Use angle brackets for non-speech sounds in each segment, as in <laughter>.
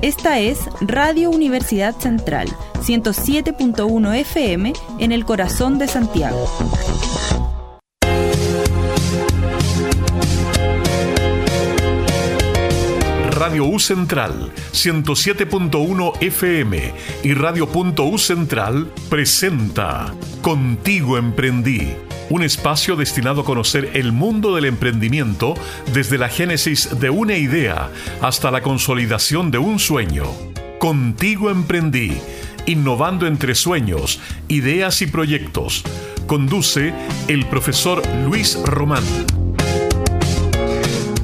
Esta es Radio Universidad Central, 107.1 FM en el corazón de Santiago. Radio U Central 107.1 FM y Radio.U Central presenta Contigo Emprendí, un espacio destinado a conocer el mundo del emprendimiento desde la génesis de una idea hasta la consolidación de un sueño. Contigo Emprendí, innovando entre sueños, ideas y proyectos. Conduce el profesor Luis Román.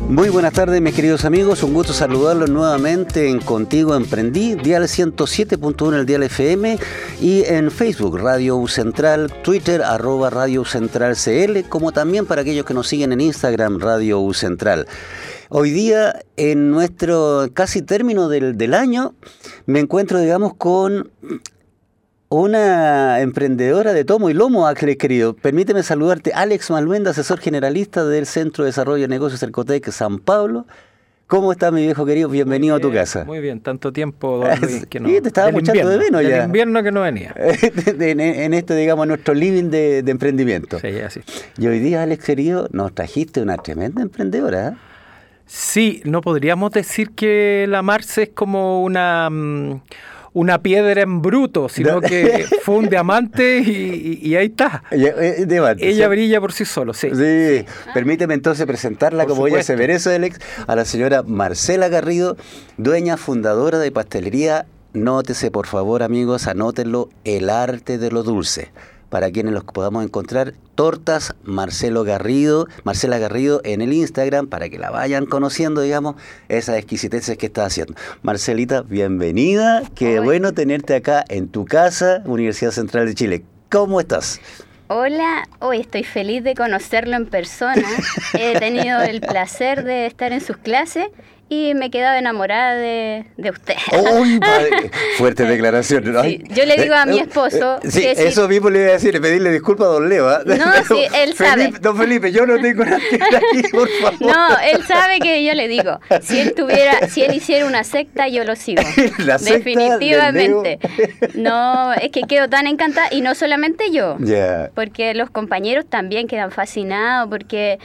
Muy buenas tardes, mis queridos amigos. Un gusto saludarlos nuevamente en Contigo Emprendí, Dial 107.1 el Dial FM y en Facebook, Radio U Central, Twitter, arroba Radio U Central CL, como también para aquellos que nos siguen en Instagram, Radio U Central. Hoy día, en nuestro casi término del, del año, me encuentro, digamos, con una emprendedora de tomo y lomo, Ángeles querido. Permíteme saludarte, Alex Malvenda, asesor generalista del Centro de Desarrollo de Negocios Cercotec San Pablo. ¿Cómo estás, mi viejo querido? Bienvenido a tu casa. Muy bien, tanto tiempo, don <laughs> Luis, que no... Sí, te estaba muchando de menos ya. El invierno que no venía. <laughs> en, en, este, digamos, nuestro living de, de, emprendimiento. Sí, así. Y hoy día, Alex querido, nos trajiste una tremenda emprendedora. ¿eh? Sí, no podríamos decir que la Marce es como una... Um, una piedra en bruto, sino que <laughs> fue un diamante y, ahí está. Ella brilla por sí solo, sí. Sí, permíteme entonces presentarla como ella se merece, Alex, a la señora Marcela Garrido, dueña fundadora de pastelería. Nótese, por favor, amigos, anótenlo, el arte de lo dulce para quienes los podamos encontrar, Tortas Marcelo Garrido, Marcela Garrido en el Instagram, para que la vayan conociendo, digamos, esas exquisiteces que está haciendo. Marcelita, bienvenida, qué bueno tenerte acá en tu casa, Universidad Central de Chile. ¿Cómo estás? Hola, hoy estoy feliz de conocerlo en persona. <laughs> He tenido el placer de estar en sus clases y me he quedado enamorada de, de usted. ¡Uy, <laughs> Fuerte declaración. yo le digo a mi eh, esposo. Eh, sí, eso mismo le iba a decir, pedirle disculpas a don Leo. ¿ah? No, <laughs> sí, él sabe. don Felipe, yo no tengo nada que aquí, por favor. No, él sabe que yo le digo. <laughs> Si él tuviera, si él hiciera una secta, yo lo sigo. La secta Definitivamente. No, es que quedo tan encantada, y no solamente yo, porque los compañeros también quedan fascinados, porque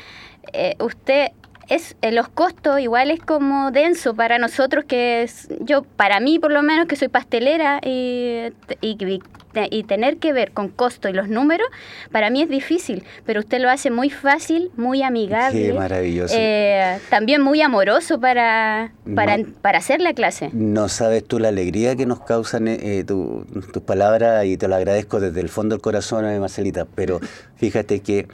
eh, usted es eh, los costos igual es como denso para nosotros que es, yo para mí por lo menos que soy pastelera y, y, tener que ver con costo y los números para mí es difícil pero usted lo hace muy fácil muy amigable Qué maravilloso. eh, también muy amoroso para para, para, hacer la clase. No sabes tú la alegría que nos causan eh, tus palabras y te lo agradezco desde el fondo del corazón Marcelita pero fíjate que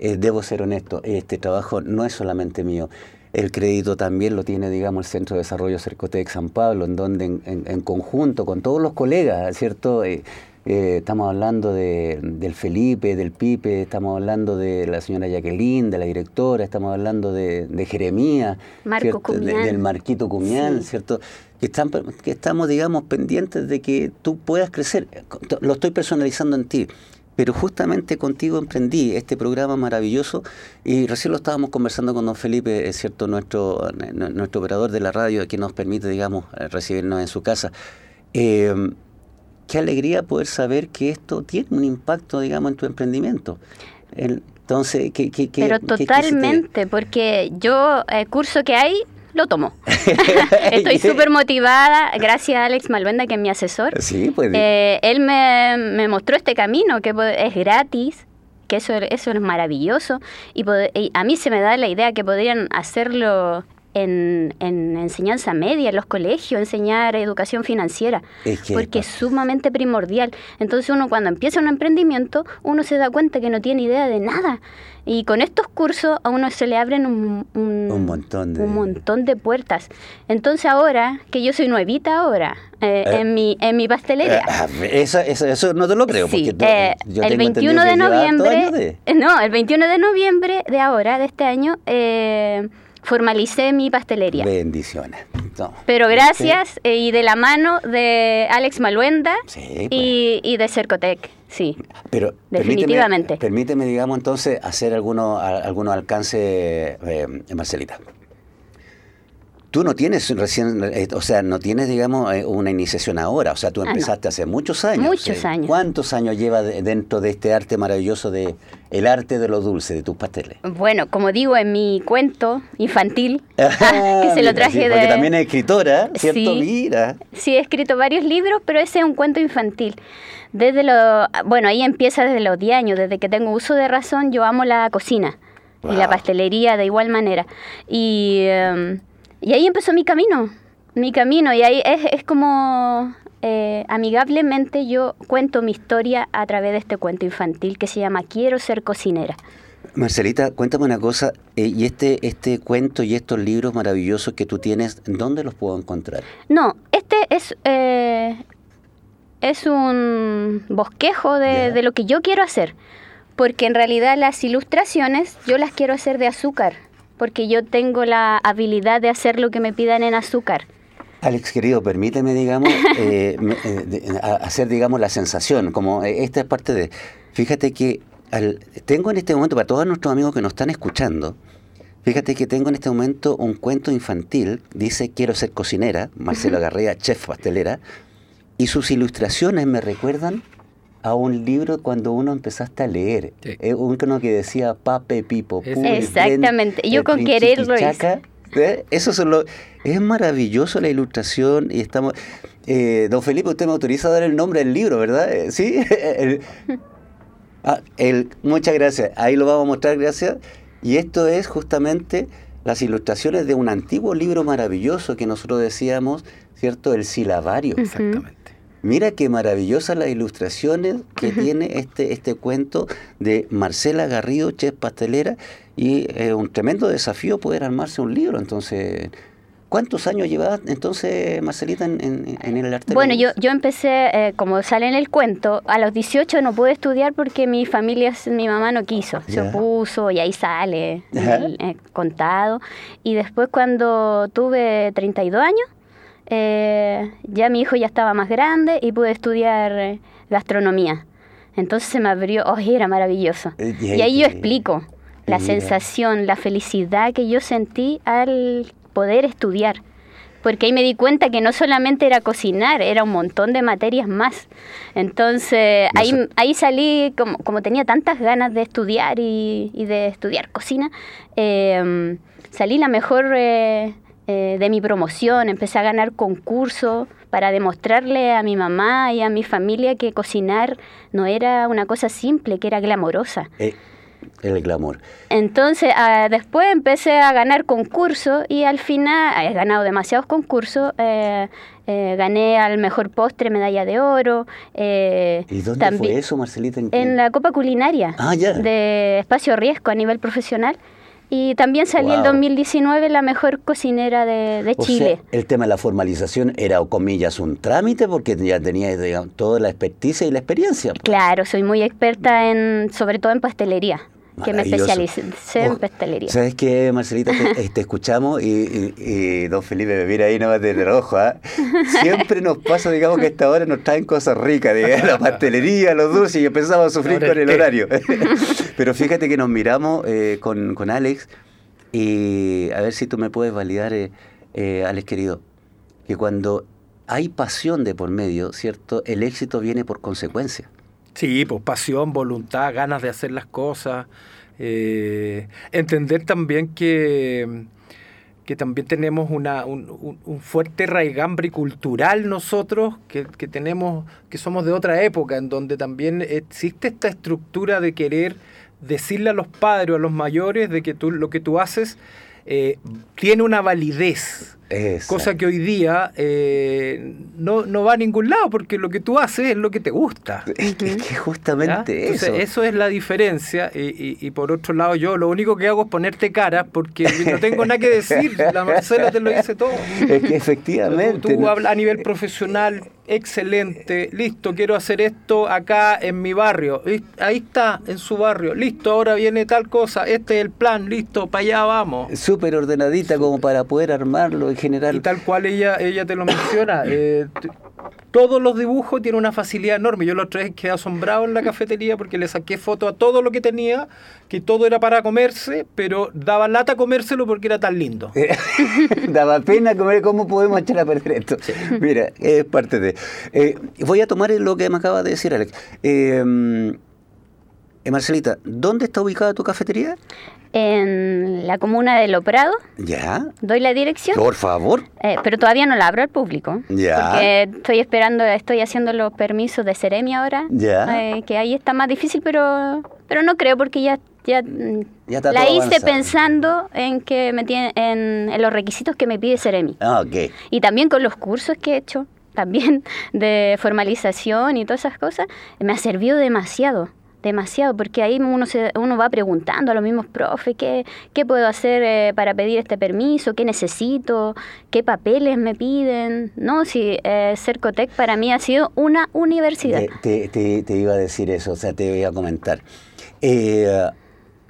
eh, debo ser honesto, este trabajo no es solamente mío. El crédito también lo tiene, digamos, el Centro de Desarrollo Cercotec San Pablo, en donde en, conjunto con todos los colegas, ¿cierto? Eh, eh, estamos hablando de, del Felipe, del Pipe, estamos hablando de la señora Jacqueline, de la directora, estamos hablando de, de Jeremías, del Marquito Cumián, ¿cierto? Que, están, que estamos, digamos, pendientes de que tú puedas crecer. Lo estoy personalizando en ti pero justamente contigo emprendí este programa maravilloso y recién lo estábamos conversando con don Felipe, es cierto, nuestro, nuestro operador de la radio que nos permite, digamos, recibirnos en su casa. Eh, qué alegría poder saber que esto tiene un impacto, digamos, en tu emprendimiento. entonces, ¿qué, qué, Pero totalmente, porque yo, el curso que hay, lo tomo. <laughs> <laughs> Estoy súper motivada, gracias a Alex Malvenda, que es mi asesor. Sí, pues. Eh, él me, me, mostró este camino, que es gratis, que eso, eso es maravilloso, y, y, a mí se me da la idea que podrían hacerlo en, enseñanza media, en los colegios, enseñar educación financiera, porque es sumamente primordial. Entonces uno cuando empieza un emprendimiento, uno se da cuenta que no tiene idea de nada. Y con estos cursos a uno se le abren un, un, montón, de... un montón de puertas. Entonces ahora, que yo soy nuevita ahora, eh, eh, en, mi, en mi pastelería. Eh, eso, eso, no te lo creo. Sí, el 21 de noviembre... No, el 21 de noviembre de ahora, de este año... Eh, formalicé mi pastelería. Bendiciones. Pero gracias eh, y de la mano de Alex Maluenda y, pues. y, de Cercotec, sí. Pero definitivamente. Permíteme, digamos, entonces hacer algunos algunos alcances, eh, Marcelita. Tú no tienes recién, eh, o sea, no tienes, digamos, eh, una iniciación ahora, o sea, tú ah, empezaste hace muchos años. Muchos años. ¿Cuántos años llevas dentro de este arte maravilloso de el arte de lo dulce, de tus pasteles? Bueno, como digo en mi cuento infantil, <laughs> que se lo traje de... Porque también es escritora, ¿cierto? Sí, Mira. Sí, he escrito varios libros, pero ese es un cuento infantil. Desde lo, bueno, ahí empieza desde los 10 años, desde que tengo uso de razón, yo amo la cocina y la pastelería de igual manera. Y... Em, y ahí empezó mi camino, mi camino, y ahí es, es como eh, amigablemente yo cuento mi historia a través de este cuento infantil que se llama Quiero ser cocinera. Marcelita, cuéntame una cosa, eh, y este, este cuento y estos libros maravillosos que tú tienes, ¿dónde los puedo encontrar? No, este es, eh, es un bosquejo de, de lo que yo quiero hacer, porque en realidad las ilustraciones yo las quiero hacer de azúcar porque yo tengo la habilidad de hacer lo que me pidan en azúcar. Alex, querido, permíteme, digamos, <laughs> eh, eh, hacer, digamos, la sensación, como eh, esta es parte de... Fíjate que tengo en este momento, para todos nuestros amigos que nos están escuchando, fíjate que tengo en este momento un cuento infantil, dice Quiero ser cocinera, Marcelo Garrea, chef pastelera, y sus ilustraciones me recuerdan a un libro cuando uno empezaste a leer. Eh, uno que decía Pape Pipo. Exactamente, yo con quererlo ¿eh? Eso es maravilloso la ilustración y estamos... Eh, don Felipe, usted me autoriza a dar el nombre del libro, ¿verdad? Eh, sí. <laughs> Ah, el, muchas gracias. Ahí lo vamos a mostrar, gracias. Y esto es justamente las ilustraciones de un antiguo libro maravilloso que nosotros decíamos, ¿cierto? El silabario. Exactamente. Mira qué maravillosas las ilustraciones que tiene este, este cuento de Marcela Garrido, chef pastelera, y es un tremendo desafío poder armarse un libro. Entonces, ¿cuántos años llevas entonces, Marcelita, en, el arte? Bueno, yo, yo empecé, eh, como sale en el cuento, a los 18 no pude estudiar porque mi familia, mi mamá no quiso, se opuso y ahí sale eh, contado. Y después cuando tuve 32 años, eh, ya mi hijo ya estaba más grande y pude estudiar eh, gastronomía. Entonces se me abrió, oh, era maravilloso. Eh, y ahí yo explico la sensación, la felicidad que yo sentí al poder estudiar. Porque ahí me di cuenta que no solamente era cocinar, era un montón de materias más. Entonces ahí, ahí salí, como, como tenía tantas ganas de estudiar y, de estudiar cocina, salí la mejor eh, de mi promoción, empecé a ganar concursos para demostrarle a mi mamá y a mi familia que cocinar no era una cosa simple, que era glamorosa. Eh, el glamour. Entonces, ah, después empecé a ganar concursos y al final he ganado demasiados concursos. Eh, gané al mejor postre medalla de oro. ¿Y dónde fue eso, Marcelita? ¿En, la Copa Culinaria ah, de Espacio Riesgo a nivel profesional. Y también salí en 2019 la mejor cocinera de, Chile. el tema de la formalización era, comillas, un trámite porque ya tenía toda la experticia y la experiencia. Claro, soy muy experta en, sobre todo en pastelería que me especialicé en pastelería. ¿Sabes qué, Marcelita? Te, eh, escuchamos y, don Felipe me mira ahí no va a tener ojo. ¿ah? Siempre nos pasa, digamos, que a esta hora nos traen cosas ricas, digamos, la pastelería, los dulces, y empezamos a sufrir con el horario. <laughs> Pero fíjate que nos miramos eh, con, con, Alex y a ver si tú me puedes validar, eh, Alex querido, que cuando hay pasión de por medio, ¿cierto? El éxito viene por consecuencia. Sí, pues pasión, voluntad, ganas de hacer las cosas. Eh, entender también que, que también tenemos una, un, un, fuerte raigambre cultural nosotros, que, que, tenemos, que somos de otra época, en donde también existe esta estructura de querer decirle a los padres o a los mayores de que tú, lo que tú haces eh, tiene una validez. Cosa que hoy día eh, no, no, va a ningún lado porque lo que tú haces es lo que te gusta. Es que, justamente eso. eso es la diferencia. Y, por otro lado, yo lo único que hago es ponerte cara porque no tengo nada que decir. <laughs> La Marcela te lo dice todo. Es que efectivamente. Tú, hablas a nivel profesional, excelente, listo, quiero hacer esto acá en mi barrio. Ahí está, en su barrio. Listo, ahora viene tal cosa, este es el plan, listo, para allá vamos. Súper ordenadita como para poder armarlo y tal cual ella, ella te lo menciona, eh, todos los dibujos, tiene una facilidad enorme. Yo los tres quedé asombrado en la cafetería porque le saqué foto a todo lo que tenía, que todo era para comerse, pero daba lata comérselo porque era tan lindo. <laughs> daba pena comer, ¿cómo podemos echar a perder esto? Mira, es parte de... Eh, voy a tomar lo que me acaba de decir Alex. Eh, eh, Marcelita, ¿dónde está ubicada tu cafetería? En la comuna de Loprado. Ya. ¿Doy la dirección? Por favor. Eh, pero todavía no la abro al público. Ya. Porque estoy esperando, estoy haciendo los permisos de Ceremi ahora. Ya. Eh, que ahí está más difícil, pero, pero no creo porque ya ya, la hice pensando en que me tiene, en, en, los requisitos que me pide Ceremi. Ah, ok. Y también con los cursos que he hecho, <laughs> también de formalización y todas esas cosas, me ha servido demasiado demasiado, porque ahí uno, se, uno va preguntando a los mismos profes qué, qué puedo hacer eh, para pedir este permiso, qué necesito, qué papeles me piden. No, si eh, Cercotec para mí ha sido una universidad. Te, te, iba a decir eso, o sea, te voy a comentar. Eh,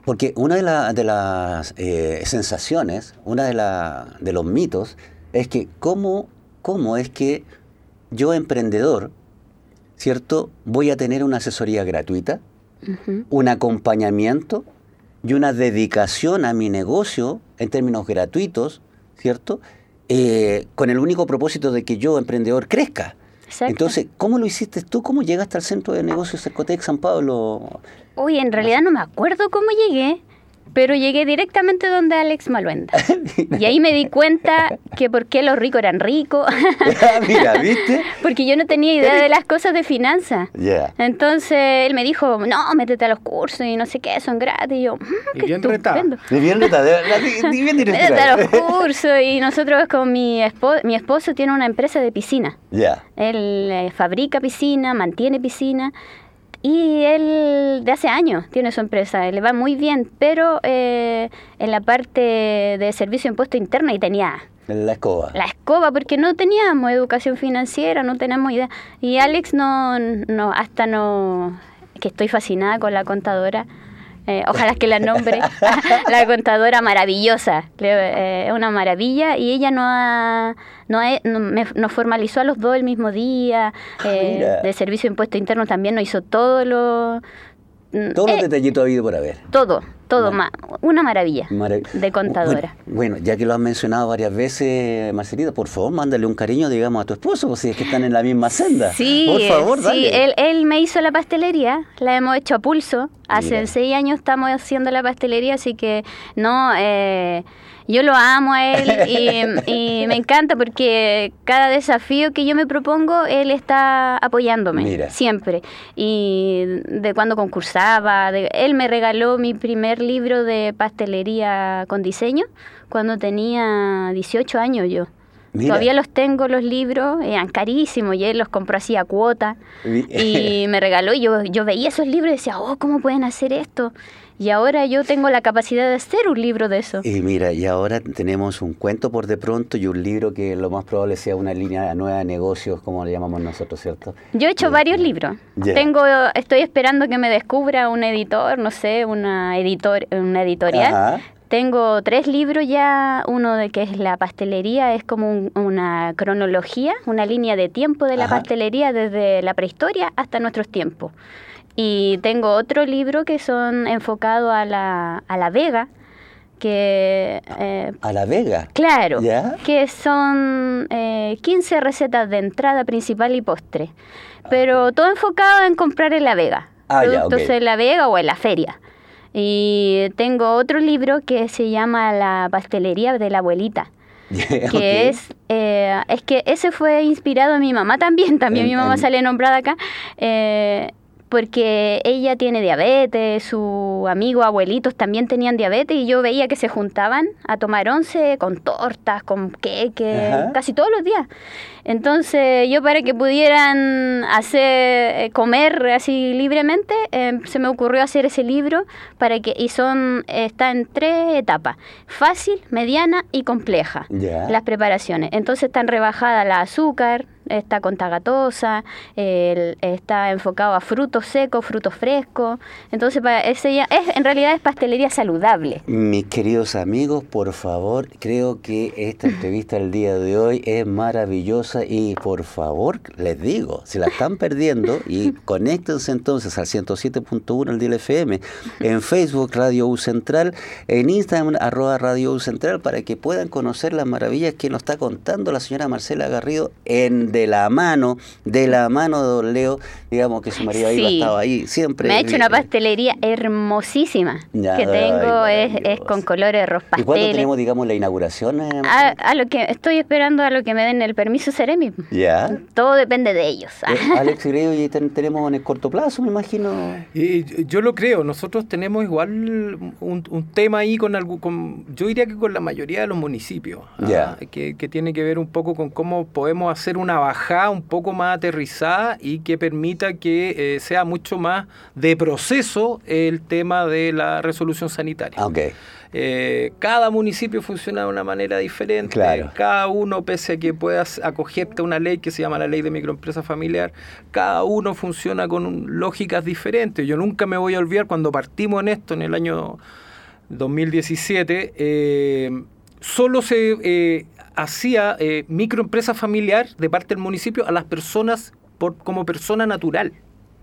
porque una de, de las eh, sensaciones, una de, la, de los mitos, es que cómo, cómo es que yo emprendedor, ¿cierto? Voy a tener una asesoría gratuita un acompañamiento y una dedicación a mi negocio en términos gratuitos, ¿cierto? Eh, con el único propósito de que yo, emprendedor, crezca. Entonces, ¿cómo lo hiciste tú? ¿Cómo llegaste al centro de negocios Cercotec San Pablo? Uy, en realidad no me acuerdo cómo llegué pero llegué directamente donde Alex Maluenda. y ahí me di cuenta que por qué los ricos eran ricos. Ah, mira, ¿viste? <laughs> Porque yo no tenía idea de las cosas de finanzas. Entonces él me dijo, no, métete a los cursos y no sé qué, son gratis. Y yo, mm, qué bien estupendo. bien Métete a los cursos y nosotros con mi esposo, mi esposo tiene una empresa de piscina. Ya. Él eh, fabrica piscina, mantiene piscina. Y él de hace años tiene su empresa, le va muy bien, pero eh, en la parte de servicio de impuesto interno y tenía... La escoba. La escoba, porque no teníamos educación financiera, no teníamos idea. Y Alex no, no hasta no... que estoy fascinada con la contadora. Eh, ojalá que la nombre, <laughs> la contadora maravillosa, eh, es una maravilla. Y ella no ha, no, nos formalizó a los dos el mismo día, ah, eh, de servicio de impuesto interno también nos hizo todo lo... Mm, Todos los detallitos ha habido por haber. Todo, todo, una maravilla de contadora. Bueno, ya que lo has mencionado varias veces, Marcelita, por favor, mándale un cariño, digamos, a tu esposo, si es que están en la misma senda. Sí, por favor, sí, él, él me hizo la pastelería, la hemos hecho a pulso. Hace seis años estamos haciendo la pastelería, así que no... Eh, yo lo amo a él <laughs> y, me encanta porque cada desafío que yo me propongo, él está apoyándome siempre. Y de cuando concursaba, él me regaló mi primer libro de pastelería con diseño cuando tenía 18 años yo. Todavía los tengo los libros, eran carísimos y él los compró así a cuota y <laughs> me regaló y yo, yo veía esos libros y decía, oh, ¿cómo pueden hacer esto? Y ahora yo tengo la capacidad de hacer un libro de eso. Y mira, y ahora tenemos un cuento por de pronto y un libro que lo más probable sea una línea nueva de negocios, como le llamamos nosotros, ¿cierto? Yo he hecho eh, varios libros. Tengo, estoy esperando que me descubra un editor, no sé, una editor, una editorial. Tengo tres libros ya, uno de que es la pastelería, es como una cronología, una línea de tiempo de la pastelería desde la prehistoria hasta nuestros tiempos. Y tengo otro libro que son enfocados a la, a la Vega, que... Eh, ¿A la Vega? Claro, que son eh, 15 recetas de entrada principal y postre, pero todo enfocado en comprar en la Vega, ah, productos en la Vega o en la feria. Y tengo otro libro que se llama La pastelería de la abuelita. <laughs> que es eh, es que ese fue inspirado en mi mamá también <laughs> también mi mamá sale nombrada acá eh, porque ella tiene diabetes, su amigo, abuelitos también tenían diabetes y yo veía que se juntaban a tomar once con tortas, con queque, casi todos los días. Entonces yo para que pudieran hacer eh, comer así libremente, em, se me ocurrió hacer ese libro para que y son está en tres etapas: fácil, mediana y compleja. Las preparaciones. Entonces están rebajadas la azúcar, está con tagatosa, está enfocado a frutos secos, frutos frescos. Entonces, ese ya es, en realidad es pastelería saludable. Mis queridos amigos, por favor, creo que esta entrevista del día de hoy es maravillosa y por favor, les digo, si la están perdiendo y <laughs> conéctense entonces al 107.1 el DLFM, en Facebook Radio U Central, en Instagram arroba Radio U Central para que puedan conocer las maravillas que nos está contando la señora Marcela Garrido en de la mano, de la mano de Don Leo, digamos que su marido ahí estaba ahí siempre. Me ha hecho una pastelería hermosísima que tengo, es, con colores rojo ¿Y cuándo tenemos, digamos, la inauguración? Eh, a, lo que estoy esperando a lo que me den el permiso Ya. Todo depende de ellos. Eh, Alex <laughs> creo y tenemos en el corto plazo, me imagino. Y yo lo creo, nosotros tenemos igual un, tema ahí con, algo, con, yo diría que con la mayoría de los municipios, ¿ah? que, que tiene que ver un poco con cómo podemos hacer una bajada un poco más aterrizada y que permita que eh, sea mucho más de proceso el tema de la resolución sanitaria. Okay. Eh, cada municipio funciona de una manera diferente. Cada uno, pese a que puedas acogerte a una ley que se llama la ley de microempresa familiar, cada uno funciona con lógicas diferentes. Yo nunca me voy a olvidar cuando partimos en esto en el año 2017, eh, solo se eh, hacía microempresa familiar de parte del municipio a las personas por, como persona natural.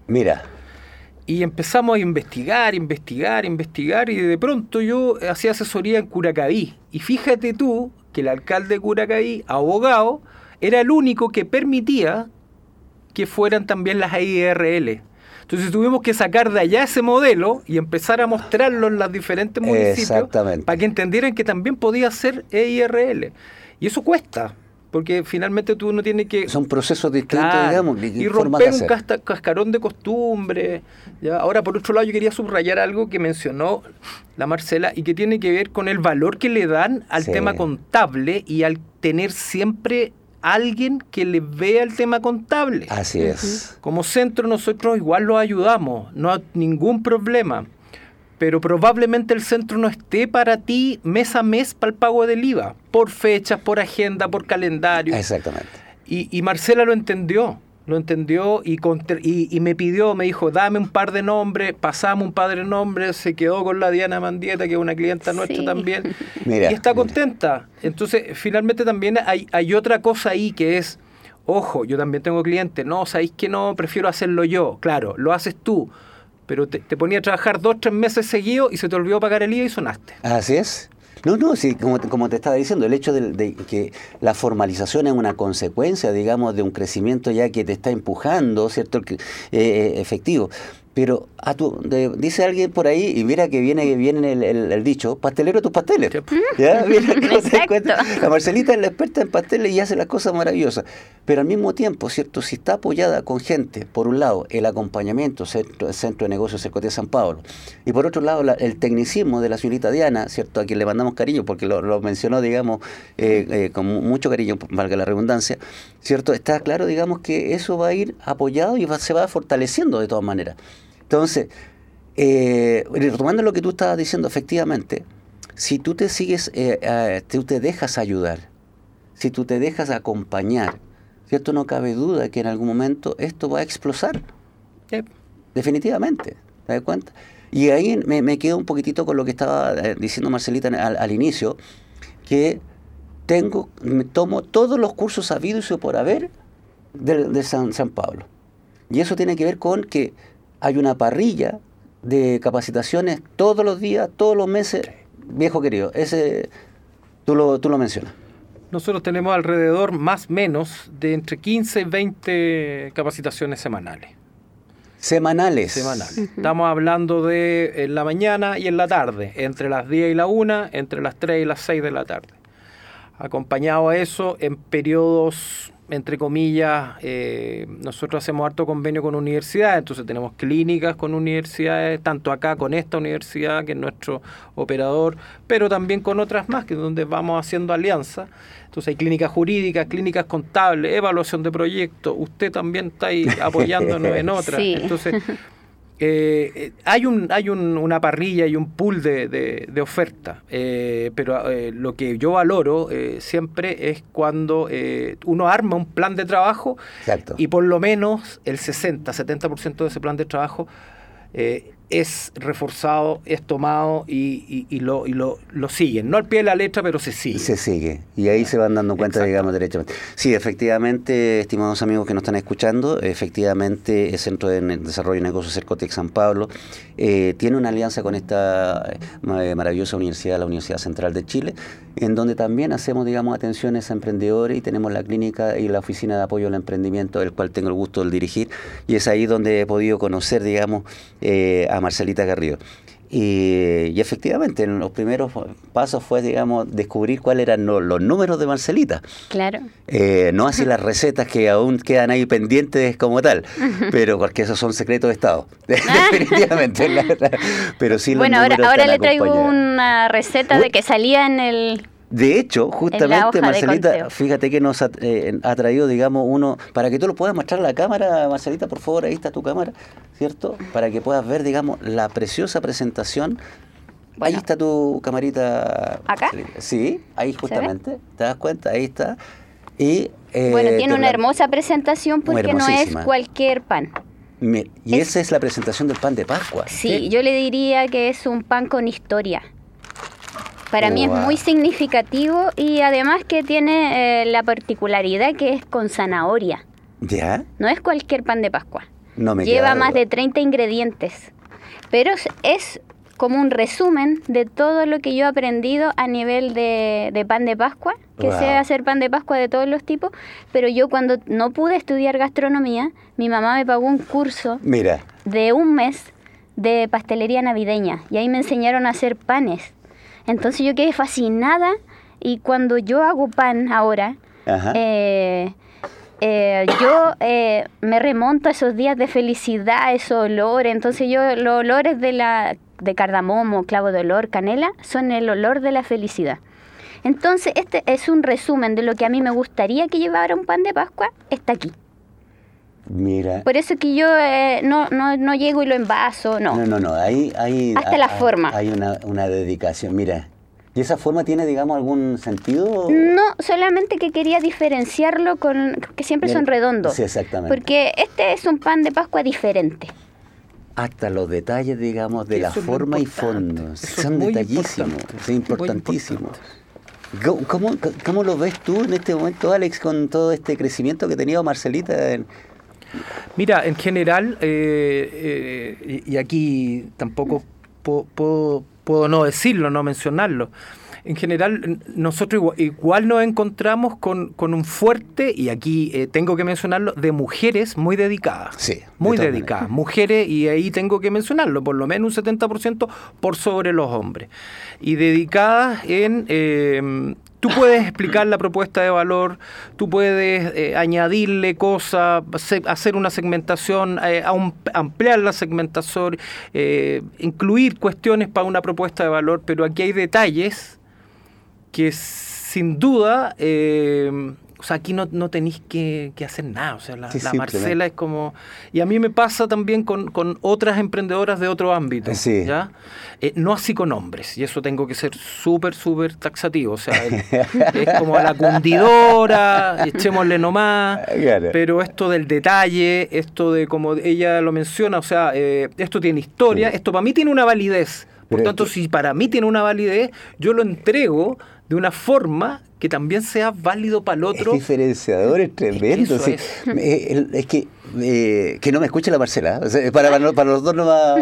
Mira. Y empezamos a investigar, investigar, investigar, y de pronto yo hacía asesoría en Curacaví. Y fíjate tú que el alcalde de Curacaví, abogado, era el único que permitía que fueran también las EIRL. Entonces tuvimos que sacar de allá ese modelo y empezar a mostrarlo en los diferentes municipios para que entendieran que también podía ser EIRL. Y eso cuesta porque finalmente tú no tienes que... Son procesos distintos, digamos. Y romper un cascarón de costumbre. ¿ya? Ahora, por otro lado, yo quería subrayar algo que mencionó la Marcela y que tiene que ver con el valor que le dan al tema contable y al tener siempre alguien que le vea el tema contable. Así es. Como centro nosotros igual lo ayudamos, no hay ningún problema pero probablemente el centro no esté para ti mes a mes para el pago del IVA, por fechas, por agenda, por calendario. Exactamente. Y, Marcela lo entendió, lo entendió y, y, me pidió, me dijo, dame un par de nombres, pasamos un par de nombres, se quedó con la Diana Mandieta, que es una clienta nuestra también, <laughs> y está contenta. Entonces, finalmente también hay, hay otra cosa ahí que es, ojo, yo también tengo clientes, no, sabéis que no, prefiero hacerlo yo, claro, lo haces tú pero te, ponía a trabajar dos, tres meses seguidos y se te olvidó pagar el IVA y sonaste. Así es. No, no, sí, como, como te estaba diciendo, el hecho de, que la formalización es una consecuencia, digamos, de un crecimiento ya que te está empujando, ¿cierto? Eh, eh, efectivo. Pero a tu, dice alguien por ahí, y mira que viene, viene el, el, dicho, pastelero tus pasteles. <laughs> ¿Ya? la Marcelita es la experta en pasteles y hace las cosas maravillosas. Pero al mismo tiempo, ¿cierto? Si está apoyada con gente, por un lado, el acompañamiento, centro, centro de negocios de San Pablo, y por otro lado, el tecnicismo de la señorita Diana, ¿cierto? A quien le mandamos cariño, porque lo, mencionó, digamos, eh, eh, con mucho cariño, valga la redundancia, ¿cierto? Está claro, digamos, que eso va a ir apoyado y se va fortaleciendo de todas maneras. Entonces, eh, retomando lo que tú estabas diciendo, efectivamente, si tú te sigues, eh, tú te dejas ayudar, si tú te dejas acompañar, ¿cierto? No cabe duda que en algún momento esto va a explosar. Definitivamente, ¿te das cuenta? Y ahí me, quedo un poquitito con lo que estaba eh, diciendo Marcelita al, inicio, que tengo, me tomo todos los cursos habidos y por haber de, San, San Pablo. Y eso tiene que ver con que hay una parrilla de capacitaciones todos los días, todos los meses. Viejo querido, ese tú lo, tú lo mencionas. Nosotros tenemos alrededor, más o menos, de entre 15 y 20 capacitaciones semanales. Semanales. Semanales. Estamos hablando de en la mañana y en la tarde, entre las 10 y la 1, entre las 3 y las 6 de la tarde. Acompañado a eso en periodos entre comillas, eh, nosotros hacemos harto convenio con universidades, entonces tenemos clínicas con universidades, tanto acá con esta universidad, que es nuestro operador, pero también con otras más, que es donde vamos haciendo alianza. Entonces hay clínicas jurídicas, clínicas contables, evaluación de proyectos, usted también está ahí <laughs> apoyándonos en otras. Entonces, eh, hay un hay una parrilla y un pool de, de, oferta, eh, pero eh, lo que yo valoro siempre es cuando uno arma un plan de trabajo y por lo menos el 60-70% de ese plan de trabajo es reforzado, es tomado y, y, lo, y lo, lo, siguen. No al pie de la letra, pero se sigue. Se sigue. Y ahí se van dando cuenta, digamos, derechamente. Sí, efectivamente, estimados amigos que nos están escuchando, efectivamente el Centro de Desarrollo de Negocios Cercotec San Pablo eh, tiene una alianza con esta eh, maravillosa universidad, la Universidad Central de Chile, en donde también hacemos, digamos, atenciones a emprendedores y tenemos la clínica y la oficina de apoyo al emprendimiento, el cual tengo el gusto de dirigir. Y es ahí donde he podido conocer, digamos, eh, a Marcelita Garrido. Y, efectivamente, en los primeros pasos fue, digamos, descubrir cuáles eran los, números de Marcelita. Claro. Eh, no así las recetas que aún quedan ahí pendientes como tal, pero porque esos son secretos de Estado, <laughs> <laughs> definitivamente. pero sí bueno, ahora, ahora le traigo una receta de que salía en el de hecho, justamente Marcelita, fíjate que nos eh, ha, traído, digamos, uno, para que tú lo puedas mostrar a la cámara, Marcelita, por favor, ahí está tu cámara, ¿cierto? Para que puedas ver, digamos, la preciosa presentación. Ahí está tu camarita. ¿Acá? Sí, ahí justamente, ¿te das cuenta? Ahí está. Y, eh, bueno, tiene una hermosa presentación porque no es cualquier pan. y esa es la presentación del pan de Pascua. Sí, yo le diría que es un pan con historia. Para mí es muy significativo y además que tiene eh, la particularidad que es con zanahoria. ¿Ya? No es cualquier pan de Pascua. No me Lleva más de 30 ingredientes. Pero es como un resumen de todo lo que yo he aprendido a nivel de, pan de Pascua, que sé hacer pan de Pascua de todos los tipos, pero yo cuando no pude estudiar gastronomía, mi mamá me pagó un curso Mira. de un mes de pastelería navideña y ahí me enseñaron a hacer panes. Entonces yo quedé fascinada y cuando yo hago pan ahora, eh, eh, yo eh, me remonto a esos días de felicidad, esos olores. Entonces yo los olores de, la, de cardamomo, clavo de olor, canela, son el olor de la felicidad. Entonces este es un resumen de lo que a mí me gustaría que llevara un pan de Pascua, está aquí. Mira. Por eso que yo no, no, no, llego y lo envaso, no. No, no, no, ahí... hay Hasta la forma. Hay una, una dedicación, mira. ¿Y esa forma tiene, digamos, algún sentido? No, solamente que quería diferenciarlo con que siempre son redondos. Sí, exactamente. Porque este es un pan de Pascua diferente. Hasta los detalles, digamos, de la forma y fondo. son detallísimos, son importantísimos. ¿Cómo, ¿Cómo, lo ves tú en este momento, Alex, con todo este crecimiento que ha tenido Marcelita en, Mira, en general, eh, eh, y aquí tampoco puedo, no decirlo, no mencionarlo, en general nosotros igual, nos encontramos con, un fuerte, y aquí eh, tengo que mencionarlo, de mujeres muy dedicadas. Sí. Muy dedicadas. Mujeres, y ahí tengo que mencionarlo, por lo menos un 70% por sobre los hombres. Y dedicadas en Tú puedes explicar la propuesta de valor, tú puedes eh, añadirle cosas, hacer una segmentación, eh, ampliar la segmentación, eh, incluir cuestiones para una propuesta de valor, pero aquí hay detalles que sin duda o sea, aquí no, no tenéis que, hacer nada. O sea, la, Marcela es como... Y a mí me pasa también con, otras emprendedoras de otro ámbito. ¿ya? Eh, no así con hombres. Y eso tengo que ser súper, súper taxativo. O sea, <laughs> es como a la cundidora, echémosle nomás. Pero esto del detalle, esto de como ella lo menciona, o sea, eh, esto tiene historia, esto para mí tiene una validez. Por tanto, si para mí tiene una validez, yo lo entrego de una forma que también sea válido para el otro. Es diferenciador, es tremendo. Es, que, eh, que no me escuche la Marcela, para, para, los dos no va,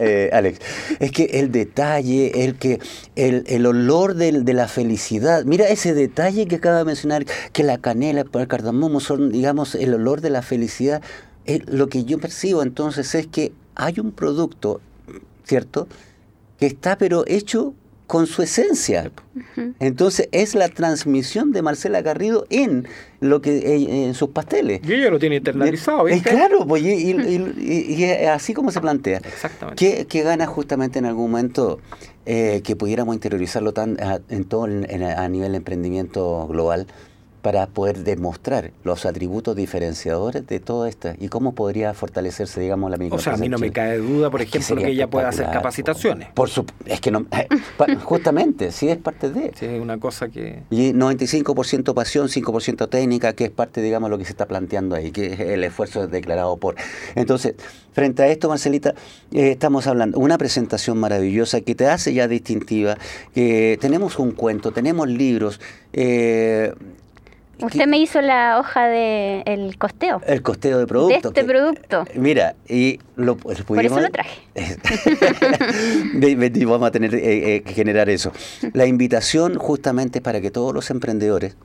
eh, Alex. Es que el detalle, el que el, el olor de, de, la felicidad, mira ese detalle que acaba de mencionar, que la canela, el cardamomo son, digamos, el olor de la felicidad. lo que yo percibo entonces es que hay un producto, ¿cierto? Que está pero hecho con su esencia. Entonces es la transmisión de Marcela Garrido en lo que eh, en sus pasteles. Y ella lo tiene internalizado, ¿viste? claro, pues, y, así como se plantea. Exactamente. Que, gana justamente en algún momento eh, que pudiéramos interiorizarlo tan, a, en todo a nivel de emprendimiento global para poder demostrar los atributos diferenciadores de todo esto y cómo podría fortalecerse, digamos, la microempresa. O sea, a mí no me cae duda, por ejemplo, que, ella pueda hacer capacitaciones. Por su, es que no, eh, <laughs> justamente, sí es parte de. Sí, es una cosa que. Y 95% pasión, 5% técnica, que es parte, digamos, lo que se está planteando ahí, que es el esfuerzo declarado por. Entonces, frente a esto, Marcelita, eh, estamos hablando una presentación maravillosa que te hace ya distintiva, que tenemos un cuento, tenemos libros. Eh, Usted me hizo la hoja de el costeo. El costeo de producto. De este producto. Mira, y lo Por eso lo traje. <laughs> vamos a tener que eh, eh, generar eso. La invitación justamente para que todos los emprendedores,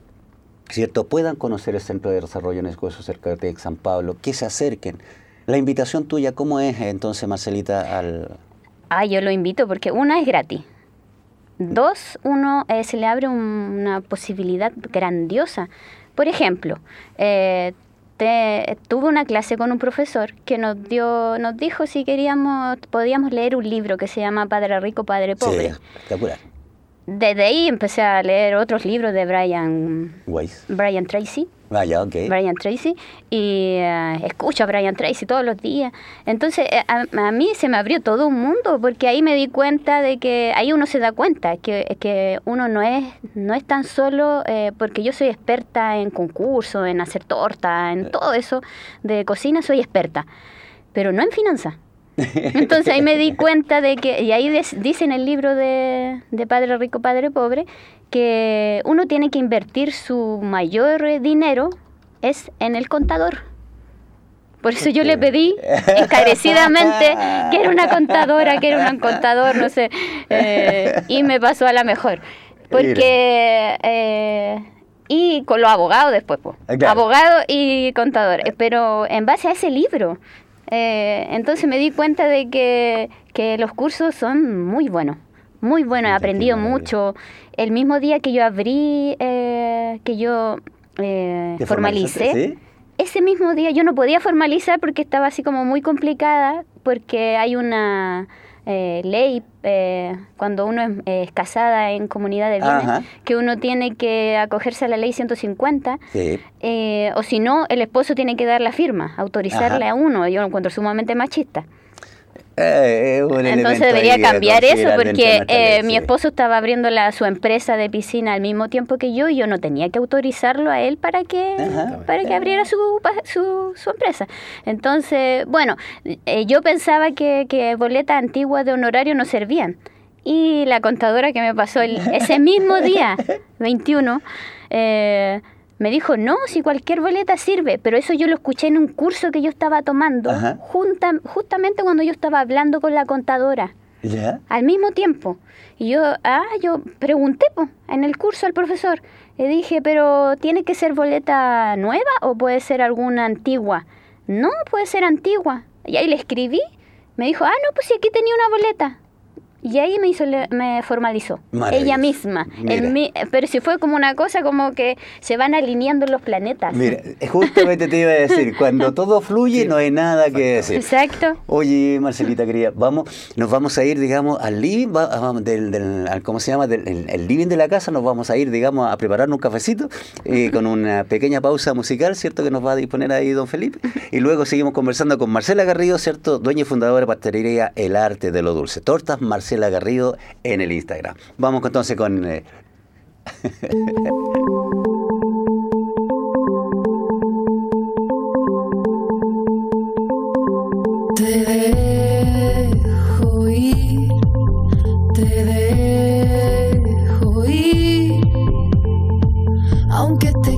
¿cierto?, puedan conocer el Centro de Desarrollo en Escocio cerca de San Pablo, que se acerquen. La invitación tuya, ¿cómo es entonces, Marcelita, al... Ah, yo lo invito porque una es gratis. Dos, uno eh, se le abre una posibilidad grandiosa. Por ejemplo, eh, tuve una clase con un profesor que nos dio, nos dijo si queríamos, podíamos leer un libro que se llama Padre Rico, Padre Pobre. Sí, Desde ahí empecé a leer otros libros de Brian, Brian Tracy. Vaya, ok. Brian Tracy. Y eh, escucho a Brian Tracy todos los días. Entonces, eh, a, mí se me abrió todo un mundo, porque ahí me di cuenta de que, ahí uno se da cuenta, que, que uno no es, no es tan solo, eh, porque yo soy experta en concursos, en hacer torta, en todo eso de cocina, soy experta, pero no en finanzas. Entonces ahí me di cuenta de que, y ahí dice en el libro de, de Padre Rico, Padre Pobre, que uno tiene que invertir su mayor dinero es en el contador. Por eso yo le pedí encarecidamente que era una contadora, que era un contador, no sé, eh, y me pasó a la mejor. Porque, eh, y con los abogados después, pues, abogado y contador, pero en base a ese libro. Eh, entonces me di cuenta de que, que los cursos son muy buenos muy bueno, he aprendido mucho. El mismo día que yo abrí, eh, que yo eh, formalicé, ese mismo día yo no podía formalizar porque estaba así como muy complicada, porque hay una eh, ley cuando uno es, casada en comunidad de bienes, que uno tiene que acogerse a la ley 150, o si no, el esposo tiene que dar la firma, autorizarle a uno. Yo lo encuentro sumamente machista. Eh, Entonces debería cambiar eso porque eh, mi esposo estaba abriendo la, su empresa de piscina al mismo tiempo que yo y yo no tenía que autorizarlo a él para que, para que abriera su, su, su, empresa. Entonces, bueno, eh, yo pensaba que, que boletas antiguas de honorario no servían. Y la contadora que me pasó el, ese mismo día, <laughs> 21, eh, me dijo, no, si cualquier boleta sirve, pero eso yo lo escuché en un curso que yo estaba tomando, justamente cuando yo estaba hablando con la contadora. Al mismo tiempo. Y yo, ah, yo pregunté en el curso al profesor. Le dije, pero ¿tiene que ser boleta nueva o puede ser alguna antigua? No, puede ser antigua. Y ahí le escribí. Me dijo, ah, no, pues si aquí tenía una boleta. Y ahí me hizo, me formalizó, ella misma. pero si fue como una cosa como que se van alineando los planetas. Mira, justamente te iba a decir, cuando <laughs> todo fluye no hay nada que decir. Exacto. Oye, Marcelita querida, vamos, nos vamos a ir, digamos, al living, del, ¿cómo se llama? Del el, living de la casa, nos vamos a ir, digamos, a preparar un cafecito eh, con una pequeña pausa musical, ¿cierto? Que nos va a disponer ahí don Felipe. Y luego seguimos conversando con Marcela Garrido, ¿cierto? Dueña y fundadora de Pastelería El Arte de lo Dulce. Tortas Marcela Marcela Garrido en el Instagram. Vamos entonces con... Eh... aunque te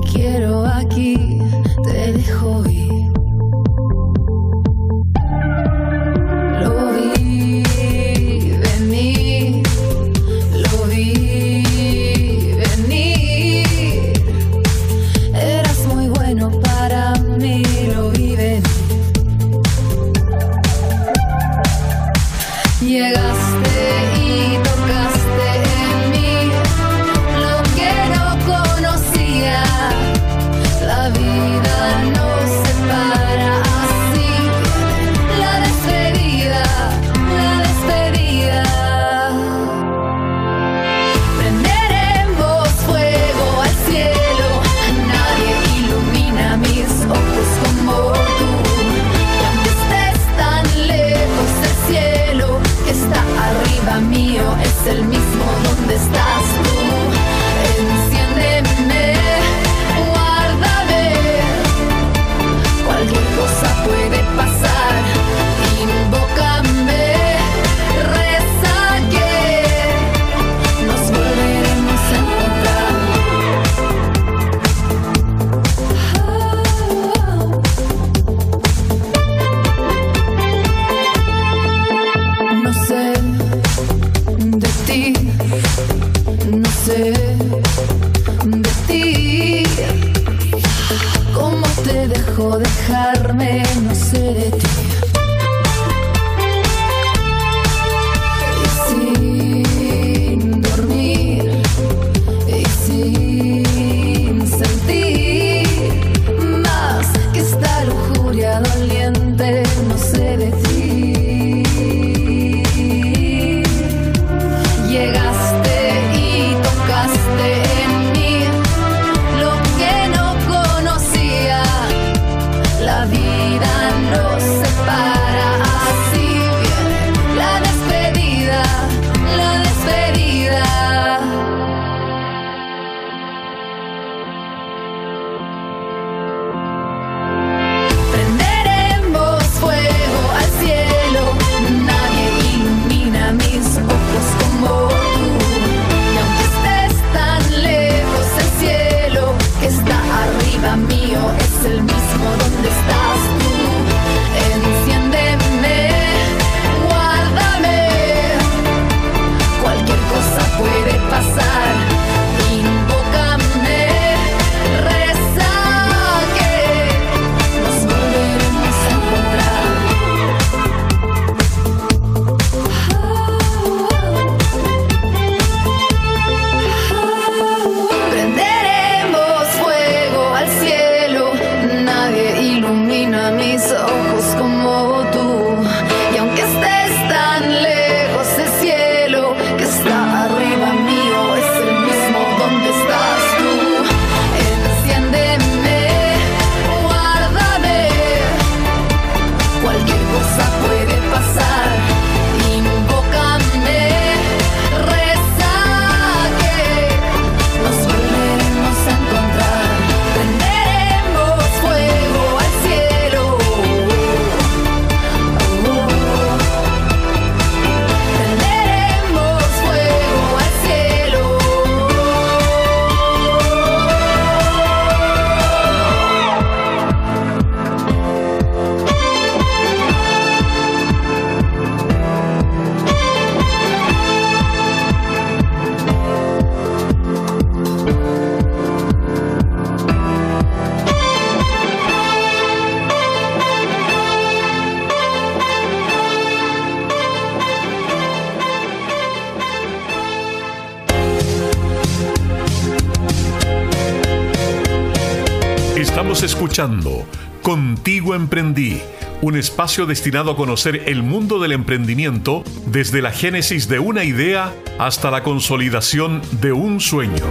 Contigo Emprendí, un espacio destinado a conocer el mundo del emprendimiento desde la génesis de una idea hasta la consolidación de un sueño.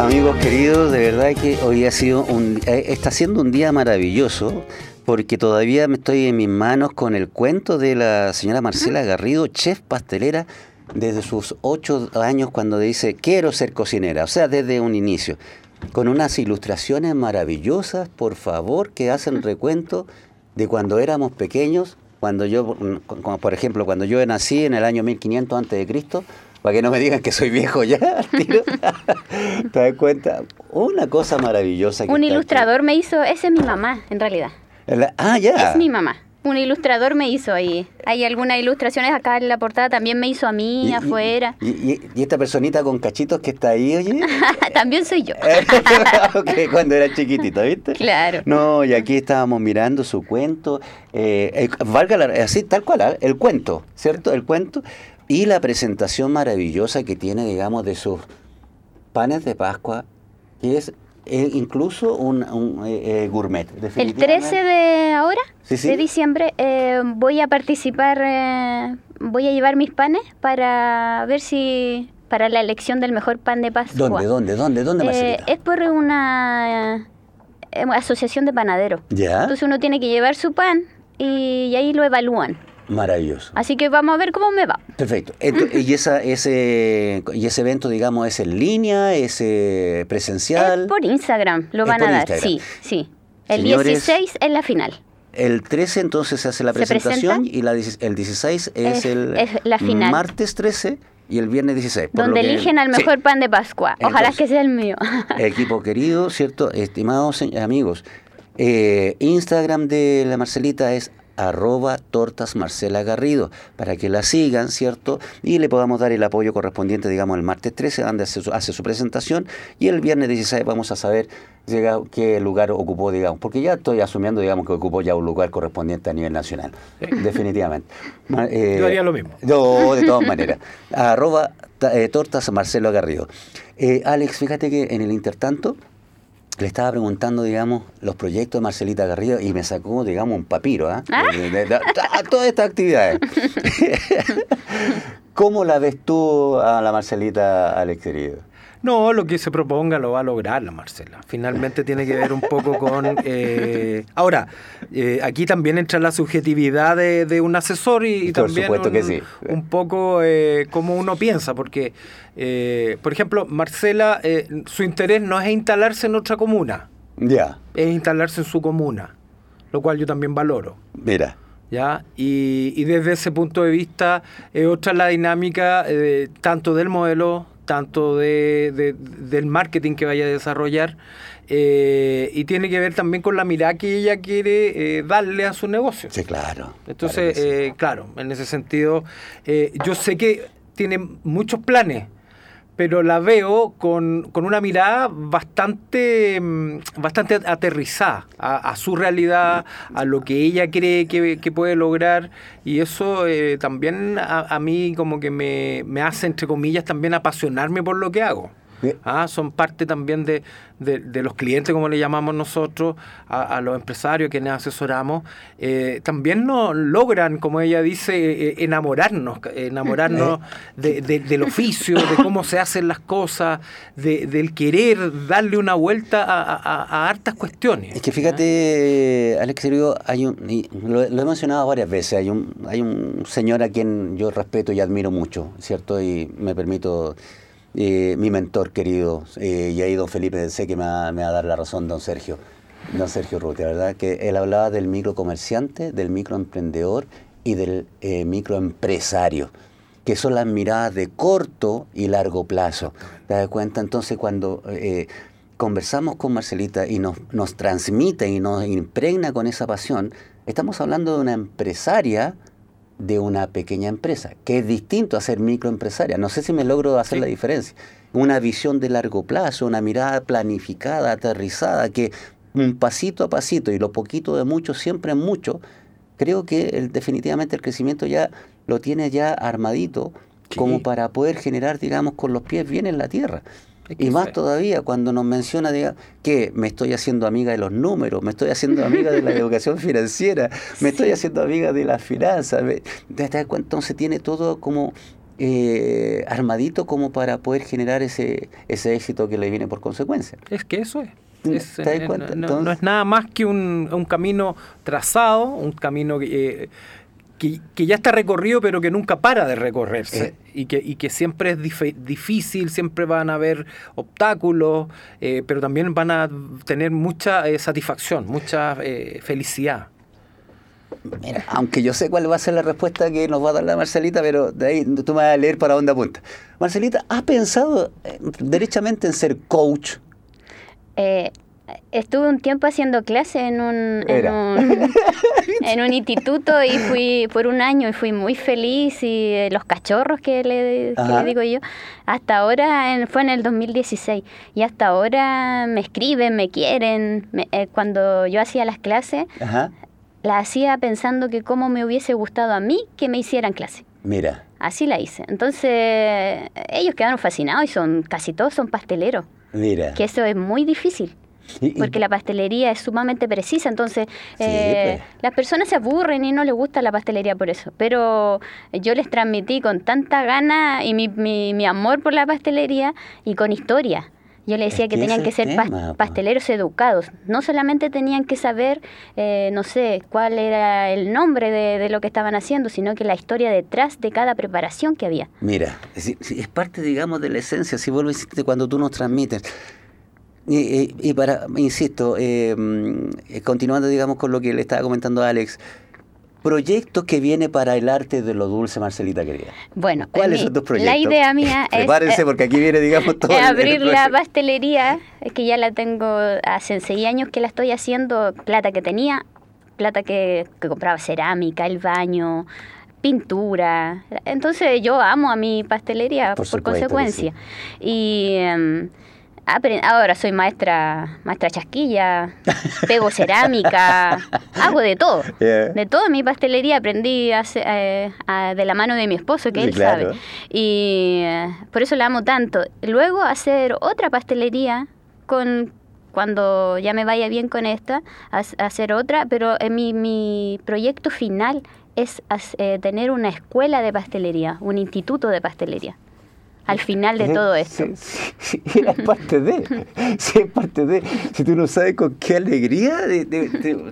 Amigos queridos, de verdad que hoy ha sido un, eh, está siendo un día maravilloso porque todavía me estoy en mis manos con el cuento de la señora Marcela Garrido, chef pastelera desde sus ocho años cuando dice quiero ser cocinera, o sea, desde un inicio con unas ilustraciones maravillosas, por favor, que hacen recuento de cuando éramos pequeños, cuando yo, como por ejemplo, cuando yo nací en el año 1500 antes de Cristo, para que no me digan que soy viejo ya, <laughs> <laughs> ¿Te das cuenta? Una cosa maravillosa. Un ilustrador me hizo, ese es mi mamá, en realidad. ah, ya. Es mi mamá un ilustrador me hizo ahí. Hay algunas ilustraciones acá en la portada, también me hizo a mí, afuera. Y, esta personita con cachitos que está ahí, oye? <laughs> también soy yo. <laughs> cuando era chiquitito, ¿viste? Claro. No, y aquí estábamos mirando su cuento, eh, valga la, así, tal cual, ¿ah? el cuento, ¿cierto? El cuento y la presentación maravillosa que tiene, digamos, de sus panes de Pascua, que es eh, incluso un, eh, eh, gourmet. El 13 de ahora, de diciembre, voy a participar, voy a llevar mis panes para ver si para la elección del mejor pan de Pascua. ¿Dónde, dónde, dónde, dónde, Es por una asociación de panaderos. ¿Ya? Entonces uno tiene que llevar su pan y ahí lo evalúan. Maravilloso. Así que vamos a ver cómo me va. Perfecto. <clears throat> ¿Y, esa, ese, ¿Y ese evento, digamos, es en línea, es eh, presencial? Es por Instagram, lo van a dar. Sí, sí. El 16 es la final. El 13 entonces se hace la presentación y la, el 16 es, el la final. martes 13 y el viernes 16. Donde eligen al mejor pan de Pascua. Ojalá que sea el mío. <laughs> equipo querido, ¿cierto? Estimados amigos, eh, Instagram de la Marcelita es arroba tortas Marcela Garrido, para que la sigan, ¿cierto? Y le podamos dar el apoyo correspondiente, digamos, el martes 13, donde hace su, hace su presentación, y el viernes 16 vamos a saber llega, qué lugar ocupó, digamos, porque ya estoy asumiendo, digamos, que ocupó ya un lugar correspondiente a nivel nacional, definitivamente. Eh, <laughs> Yo haría lo mismo. No, de todas maneras. <laughs> Arroba eh, tortas Marcelo Garrido. Eh, Alex, fíjate que en el intertanto le estaba preguntando, digamos, los proyectos de Marcelita Garrido y me sacó, digamos, un papiro, ¿ah? ¿Ah? De, todas estas actividades. <laughs> <laughs> ¿Cómo la ves tú a la Marcelita, Alex querido? No, lo que se proponga lo va a lograr la Marcela. Finalmente tiene que ver un poco con... Eh, ahora, eh, aquí también entra la subjetividad de, un asesor y, también un, que sí. un poco eh, cómo uno piensa, porque, por ejemplo, Marcela, su interés no es instalarse en otra comuna. Ya. Es instalarse en su comuna, lo cual yo también valoro. Mira. ¿ya? Y, y, desde ese punto de vista, es otra la dinámica tanto del modelo tanto de, del marketing que vaya a desarrollar eh, y tiene que ver también con la mirada que ella quiere eh, darle a su negocio. Sí, claro. Entonces, eh, claro, en ese sentido, yo sé que tiene muchos planes pero la veo con, una mirada bastante, mm, bastante aterrizada a, su realidad, a lo que ella cree que, puede lograr, y eso eh, también a, mí como que me, me hace, entre comillas, también apasionarme por lo que hago. Ah, son parte también de, de, los clientes, como le llamamos nosotros, a, los empresarios quienes asesoramos. Eh, también nos logran, como ella dice, eh, enamorarnos, enamorarnos del oficio, de cómo se hacen las cosas, del querer darle una vuelta a, hartas cuestiones. Es que fíjate, Alex, hay un, lo, he mencionado varias veces, hay un, hay un señor a quien yo respeto y admiro mucho, ¿cierto? Y me permito eh, mi mentor querido, eh, y ahí don Felipe sé que me va, a dar la razón, don Sergio, don Sergio Rutia, ¿verdad? Que él hablaba del microcomerciante, del microemprendedor y del eh, microempresario, que son las miradas de corto y largo plazo. ¿Te das cuenta? Entonces cuando conversamos con Marcelita y nos, nos transmite y nos impregna con esa pasión, estamos hablando de una empresaria de una pequeña empresa, que es distinto a ser microempresaria. No sé si me logro hacer la diferencia. Una visión de largo plazo, una mirada planificada, aterrizada, que un pasito a pasito y lo poquito de mucho, siempre es mucho, creo que definitivamente el crecimiento ya lo tiene ya armadito como para poder generar, digamos, con los pies bien en la tierra. Y más todavía cuando nos menciona diga, que me estoy haciendo amiga de los números, me estoy haciendo amiga de la <laughs> educación financiera, me estoy haciendo amiga de las finanzas. Entonces tiene todo como eh, armadito como para poder generar ese, ese éxito que le viene por consecuencia. Es que eso es. Eh, no, es nada más que un, un camino trazado, un camino que, eh, que, ya está recorrido pero que nunca para de recorrerse eh. y, que, y que siempre es difícil, siempre van a haber obstáculos, eh, pero también van a tener mucha eh, satisfacción, mucha felicidad. Mira, aunque yo sé cuál va a ser la respuesta que nos va a dar la Marcelita, pero de ahí tú me vas a leer para dónde apunta. Marcelita, ¿has pensado derechamente en ser coach? Estuve un tiempo haciendo clase en un, <laughs> en un, instituto y fui por un año y fui muy feliz y eh, los cachorros que le, digo yo, hasta ahora fue en el 2016 y hasta ahora me escriben, me quieren. Eh, cuando yo hacía las clases, la hacía pensando que cómo me hubiese gustado a mí que me hicieran clase. Mira. Así la hice. Entonces, ellos quedaron fascinados y son casi todos son pasteleros. Mira. Que eso es muy difícil porque la pastelería es sumamente precisa, entonces eh, pues. las personas se aburren y no les gusta la pastelería por eso, pero yo les transmití con tanta gana y mi, mi, amor por la pastelería y con historia. Yo les decía que, tenían que ser pasteleros educados. No solamente tenían que saber, eh, no sé, cuál era el nombre de, lo que estaban haciendo, sino que la historia detrás de cada preparación que había. Mira, es, es parte, digamos, de la esencia. Si vuelvo a decirte, cuando tú nos transmites, y, para, insisto, eh, mm, continuando digamos con lo que le estaba comentando Alex, proyectos que viene para el arte de lo dulce, Marcelita querida. Bueno, ¿cuáles son tus proyectos? La idea mía <laughs> es Prepárense porque aquí viene, digamos, todo. <laughs> abrir la pastelería, que ya la tengo hace seis años que la estoy haciendo, plata que tenía, plata que, compraba cerámica, el baño, pintura. Entonces yo amo a mi pastelería por, consecuencia. Y em, ahora soy maestra, maestra chasquilla, pego <laughs> cerámica, hago de todo. De todo en mi pastelería aprendí eh, de la mano de mi esposo, que él sabe. Y eh, por eso la amo tanto. Luego hacer otra pastelería con cuando ya me vaya bien con esta, hacer otra, pero en mi, mi proyecto final es eh, tener una escuela de pastelería, un instituto de pastelería al final de todo esto. Sí, era parte de, sí, es parte de. Si tú no sabes con qué alegría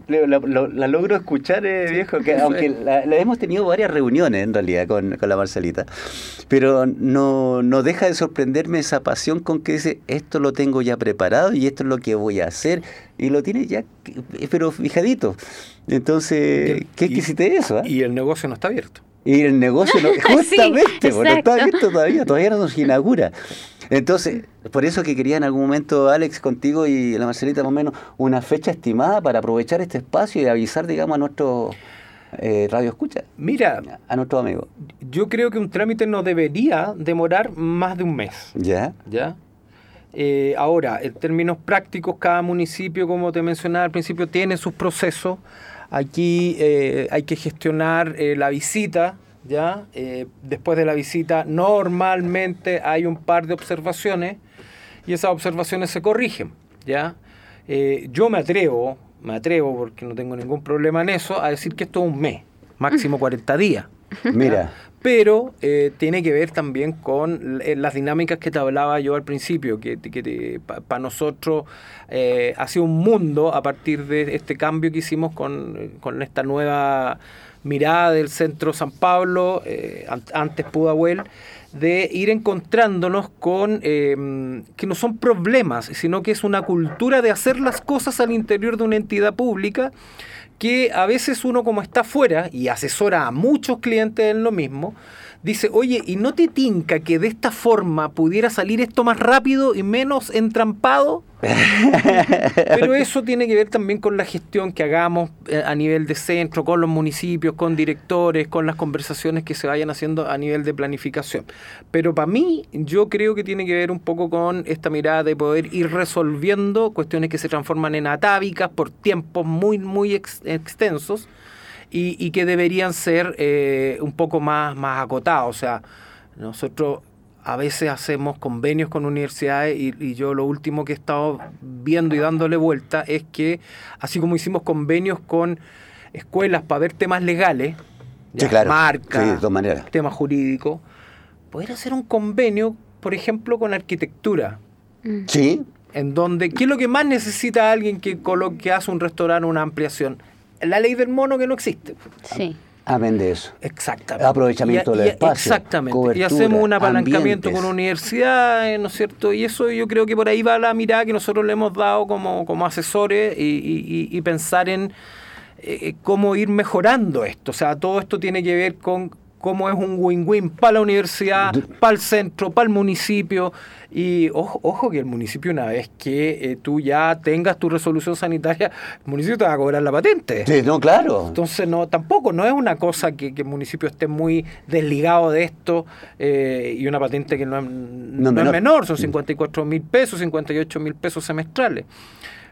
la, logro escuchar, eh, viejo, que <laughs> aunque la, hemos tenido varias reuniones en realidad con, la Marcelita, pero no, no deja de sorprenderme esa pasión con que dice, esto lo tengo ya preparado y esto es lo que voy a hacer, y lo tiene ya, pero fijadito. Entonces, ¿qué quisiste eso? Ah? Y el negocio no está abierto. Y el negocio, no, <laughs> justamente, no está abierto todavía, todavía no se inaugura. Entonces, por eso que quería en algún momento, Alex, contigo y la Marcelita, más o menos, una fecha estimada para aprovechar este espacio y avisar, digamos, a nuestro eh, radio escucha. Mira, a nuestro amigo. Yo creo que un trámite no debería demorar más de un mes. ¿Ya? ¿Ya? Eh, ahora, en términos prácticos, cada municipio, como te mencionaba al principio, tiene sus procesos. Aquí eh, hay que gestionar eh, la visita, ¿ya? Eh, después de la visita normalmente hay un par de observaciones y esas observaciones se corrigen, ¿ya? yo me atrevo, me atrevo porque no tengo ningún problema en eso, a decir que esto es un mes, máximo <laughs> 40 días. Mira pero eh, tiene que ver también con eh, las dinámicas que te hablaba yo al principio, que, para nosotros eh, ha sido un mundo a partir de este cambio que hicimos con, esta nueva mirada del centro San Pablo, antes Pudahuel, de ir encontrándonos con que no son problemas, sino que es una cultura de hacer las cosas al interior de una entidad pública que a veces uno como está fuera y asesora a muchos clientes en lo mismo, dice, oye, ¿y no te tinca que de esta forma pudiera salir esto más rápido y menos entrampado? <laughs> Pero eso tiene que ver también con la gestión que hagamos eh, a nivel de centro, con los municipios, con directores, con las conversaciones que se vayan haciendo a nivel de planificación. Pero para mí, yo creo que tiene que ver un poco con esta mirada de poder ir resolviendo cuestiones que se transforman en atávicas por tiempos muy, muy extensos y, que deberían ser eh, un poco más, más acotados. O sea, nosotros a veces hacemos convenios con universidades y, yo lo último que he estado viendo y dándole vuelta es que, así como hicimos convenios con escuelas para ver temas legales, sí, marca, temas jurídicos, poder hacer un convenio, por ejemplo, con arquitectura. Mm. Sí. En donde, ¿qué es lo que más necesita alguien que, que hace un restaurante, una ampliación? La ley del mono que no existe. Sí. Amén de eso. Exactamente. Aprovechamiento del espacio. Exactamente. y hacemos un apalancamiento con universidades, ¿no es cierto? Y eso yo creo que por ahí va la mirada que nosotros le hemos dado como, como asesores y, pensar en eh, cómo ir mejorando esto. O sea, todo esto tiene que ver con cómo es un win-win para la universidad, para el centro, para el municipio. Y ojo, ojo que el municipio, una vez que eh, tú ya tengas tu resolución sanitaria, el municipio te va a cobrar la patente. Sí, no, claro. Entonces, no, tampoco, no es una cosa que, el municipio esté muy desligado de esto eh, y una patente que no es, no, menor. es menor, son 54 mil pesos, 58 mil pesos semestrales.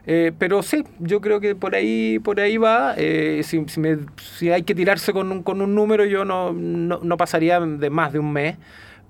Eh, pero sí, yo creo que por ahí por ahí va. Eh, si, si, hay que tirarse con un, con un número, yo no, no, pasaría de más de un mes,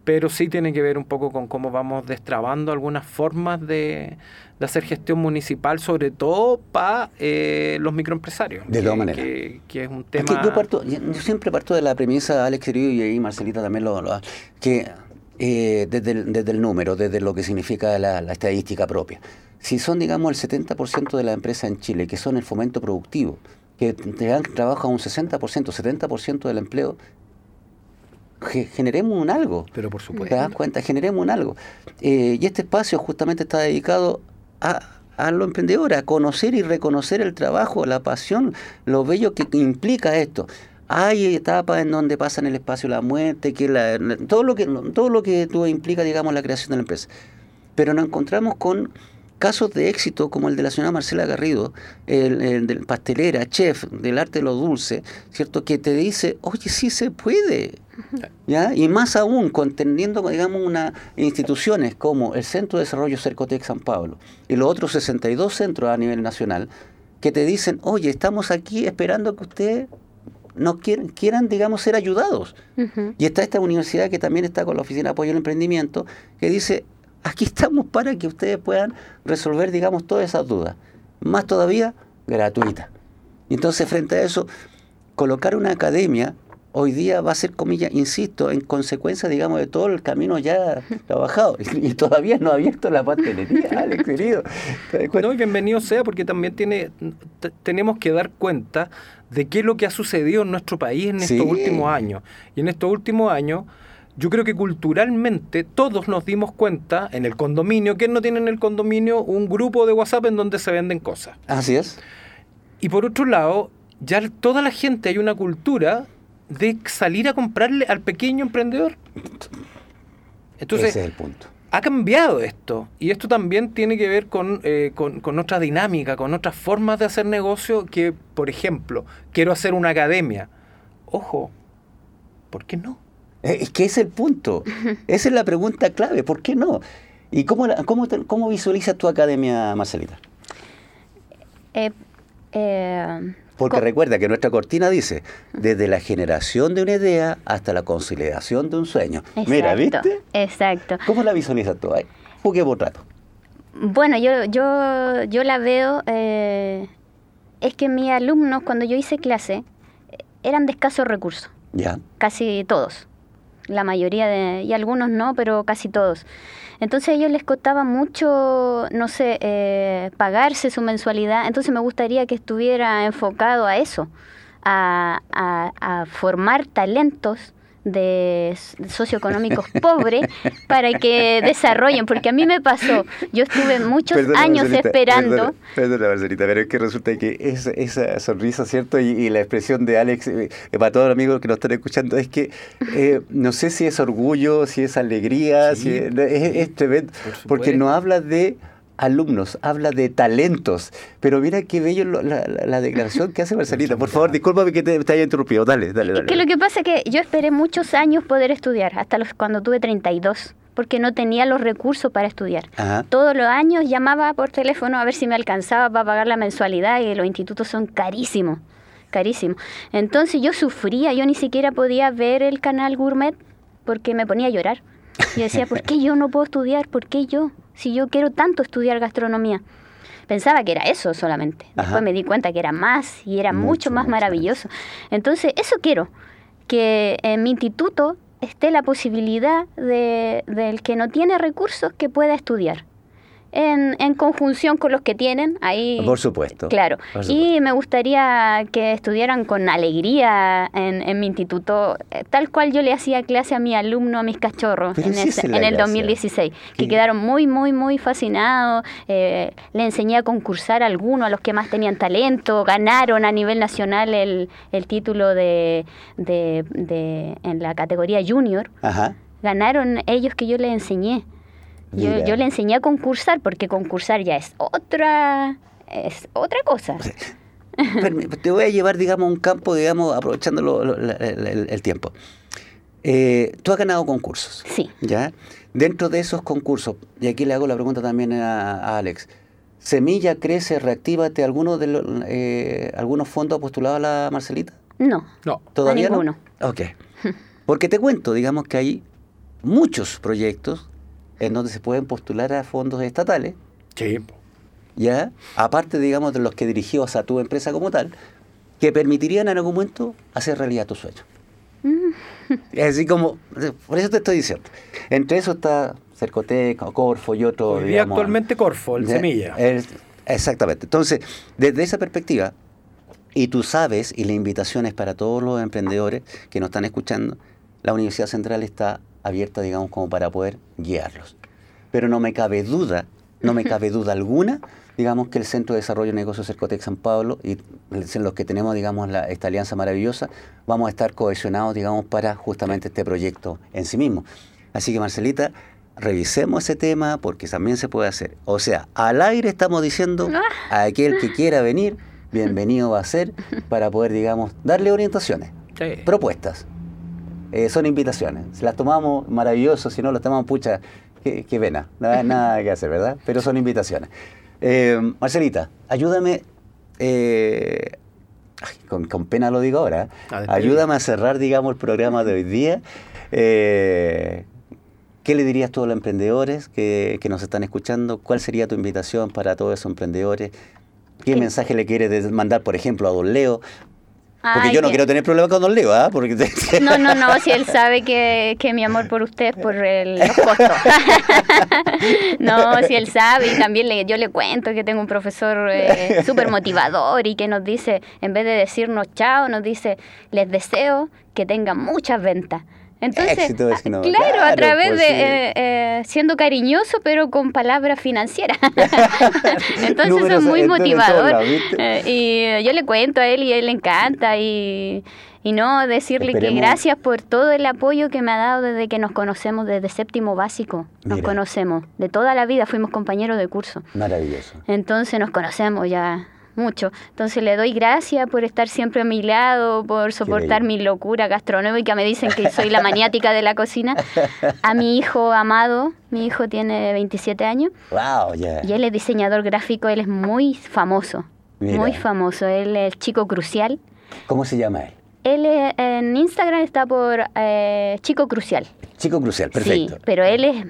pero sí tiene que ver un poco con cómo vamos destrabando algunas formas de, de hacer gestión municipal, sobre todo para eh, los microempresarios. De todas maneras. Que, es un tema... yo, siempre parto de la premisa, Alex querido, y ahí Marcelita también lo, lo que desde, el, desde el número, desde lo que significa la, la estadística propia si son, digamos, el 70% de la empresa en Chile, que son el fomento productivo, que te dan trabajo a un 60%, 70% del empleo, generemos un algo. Pero por supuesto. ¿Te das cuenta? Generemos un algo. Eh, y este espacio justamente está dedicado a, a lo emprendedor, a conocer y reconocer el trabajo, la pasión, lo bello que implica esto. Hay etapas en donde pasan el espacio la muerte, que todo lo que todo lo que tú implica, digamos, la creación de la empresa. Pero nos encontramos con casos de éxito como el de la señora Marcela Garrido, el, del pastelera, chef del arte de lo dulce, ¿cierto? Que te dice, oye, sí se puede. ¿Ya? Y más aún, contendiendo, digamos, una, instituciones como el Centro de Desarrollo Cercotec San Pablo y los otros 62 centros a nivel nacional, que te dicen, oye, estamos aquí esperando que ustedes no quieran, quieran, digamos, ser ayudados. Y está esta universidad que también está con la Oficina de Apoyo al Emprendimiento, que dice, aquí estamos para que ustedes puedan resolver, digamos, todas esas dudas. Más todavía, gratuita. Entonces, frente a eso, colocar una academia hoy día va a ser, comillas, insisto, en consecuencia, digamos, de todo el camino ya <laughs> trabajado. <laughs> Y, todavía no ha abierto la pastelería, <laughs> Alex, querido. No, y bienvenido sea, porque también tiene, tenemos que dar cuenta de qué es lo que ha sucedido en nuestro país en estos últimos años. Y en estos últimos años, yo creo que culturalmente todos nos dimos cuenta en el condominio, que no tiene en el condominio un grupo de WhatsApp en donde se venden cosas. Así es. Y por otro lado, ya toda la gente hay una cultura de salir a comprarle al pequeño emprendedor. Entonces, Ese es el punto. Ha cambiado esto y esto también tiene que ver con, eh, con, con, otra dinámica, con otras formas de hacer negocio que, por ejemplo, quiero hacer una academia. Ojo, ¿por qué no? Eh, es que es el punto. <laughs> Esa es la pregunta clave. ¿Por qué no? ¿Y cómo, cómo, cómo visualizas tu academia, Marcelita? Eh, eh, porque recuerda que nuestra cortina dice, desde la generación de una idea hasta la consolidación de un sueño. Mira, ¿viste? Exacto. ¿Cómo la visualizas tú ahí? Juguemos rato. Bueno, yo, yo, yo la veo, eh, es que mis alumnos cuando yo hice clase eran de escasos recursos. Ya. Casi todos. La mayoría de, y algunos no, pero casi todos. Entonces a ellos les costaba mucho, no sé, eh, pagarse su mensualidad. Entonces me gustaría que estuviera enfocado a eso, a, a formar talentos de socioeconómicos <laughs> pobres para que desarrollen, porque a mí me pasó, yo estuve muchos años esperando. Perdona, Marcelita, pero es que resulta que esa, esa sonrisa, ¿cierto? Y, la expresión de Alex, eh, para todos los amigos que nos están escuchando, es que eh, no sé si es orgullo, si es alegría, si es, es, tremendo, porque no habla de alumnos, habla de talentos. Pero mira qué bello la, declaración que hace Marcelita. Por favor, discúlpame que te, haya interrumpido. Dale, dale, dale. Es que lo que pasa es que yo esperé muchos años poder estudiar, hasta los cuando tuve 32 porque no tenía los recursos para estudiar. Todos los años llamaba por teléfono a ver si me alcanzaba para pagar la mensualidad y los institutos son carísimos, carísimos. Entonces yo sufría, yo ni siquiera podía ver el canal Gourmet porque me ponía a llorar. Y decía, <laughs> ¿por qué yo no puedo estudiar? ¿Por qué yo? Si yo quiero tanto estudiar gastronomía? Pensaba que era eso solamente. Después me di cuenta que era más y era mucho, más maravilloso. Entonces, eso quiero, que en mi instituto esté la posibilidad de, del que no tiene recursos que pueda estudiar en, en, conjunción con los que tienen. Ahí, por supuesto. Claro. Y me gustaría que estudiaran con alegría en, en, mi instituto, eh, tal cual yo le hacía clase a mi alumno, a mis cachorros, en, en, el 2016, que quedaron muy, muy, muy fascinados. Eh, le enseñé a concursar a algunos, a los que más tenían talento, ganaron a nivel nacional el, el título de, de, de, en la categoría junior. Ajá. Ganaron ellos que yo les enseñé. Yo, yo, le enseñé a concursar porque concursar ya es otra, es otra cosa. Te voy a llevar, digamos, a un campo, digamos, aprovechando el, tiempo. Eh, tú has ganado concursos. Sí. ¿Ya? Dentro de esos concursos, y aquí le hago la pregunta también a, Alex, ¿Semilla crece, reactívate, alguno de los, eh, algunos fondos postulados a la Marcelita? No. No. ¿Todavía ninguno. no? Ok. Porque te cuento, digamos que hay muchos proyectos en donde se pueden postular a fondos estatales. Sí. ¿Ya? Aparte, digamos, de los que dirigió a tu empresa como tal, que permitirían en algún momento hacer realidad tu sueño. Es así como, por eso te estoy diciendo. Entre eso está Cercoteca, Corfo y otro. Hoy día actualmente Corfo, el Semilla. exactamente. Entonces, desde esa perspectiva, y tú sabes, y la invitación es para todos los emprendedores que nos están escuchando, la Universidad Central está abierta, digamos, como para poder guiarlos. Pero no me cabe duda, no me cabe duda alguna, digamos, que el Centro de Desarrollo de Negocios Cercotec San Pablo y en los que tenemos, digamos, la, esta alianza maravillosa, vamos a estar cohesionados, digamos, para justamente este proyecto en sí mismo. Así que, Marcelita, revisemos ese tema porque también se puede hacer. O sea, al aire estamos diciendo a aquel que quiera venir, bienvenido va a ser <laughs> para poder, digamos, darle orientaciones, propuestas. Eh, son invitaciones. Si las tomamos, maravilloso. Si no, las tomamos, pucha, qué, qué pena. No hay nada que hacer, ¿verdad? Pero son invitaciones. Eh, Marcelita, ayúdame. Eh, con, pena lo digo ahora. Ayúdame a cerrar, digamos, el programa de hoy día. ¿Qué le dirías tú a los emprendedores que, que, nos están escuchando? ¿Cuál sería tu invitación para todos esos emprendedores? ¿Qué, mensaje le quieres mandar, por ejemplo, a Don Leo porque yo no quiero tener problemas con Don Leo, ¿ah? Porque... <laughs> No, no, no, si él sabe que, que mi amor por usted es por el, los costos. <laughs> no, si él sabe, y también le, yo le cuento que tengo un profesor eh, súper motivador y que nos dice, en vez de decirnos chao, nos dice, les deseo que tengan muchas ventas. Entonces, claro, a través pues de eh, eh, siendo cariñoso, pero con palabras financieras. <laughs> <laughs> Entonces es muy motivador. Eh, y yo le cuento a él y a él le encanta y, y no decirle que gracias por todo el apoyo que me ha dado desde que nos conocemos, desde séptimo básico. Nos conocemos, de toda la vida fuimos compañeros de curso. Maravilloso. Entonces nos conocemos ya mucho. Entonces le doy gracias por estar siempre a mi lado, por soportar mi locura gastronómica. Me dicen que soy la maniática de la cocina. A mi hijo amado, mi hijo tiene 27 años. Wow, Y él es diseñador gráfico, él es muy famoso. Muy famoso. Él es Chico Crucial. ¿Cómo se llama él? Él en Instagram está por eh, Chico Crucial. Chico Crucial, perfecto. Sí, pero él es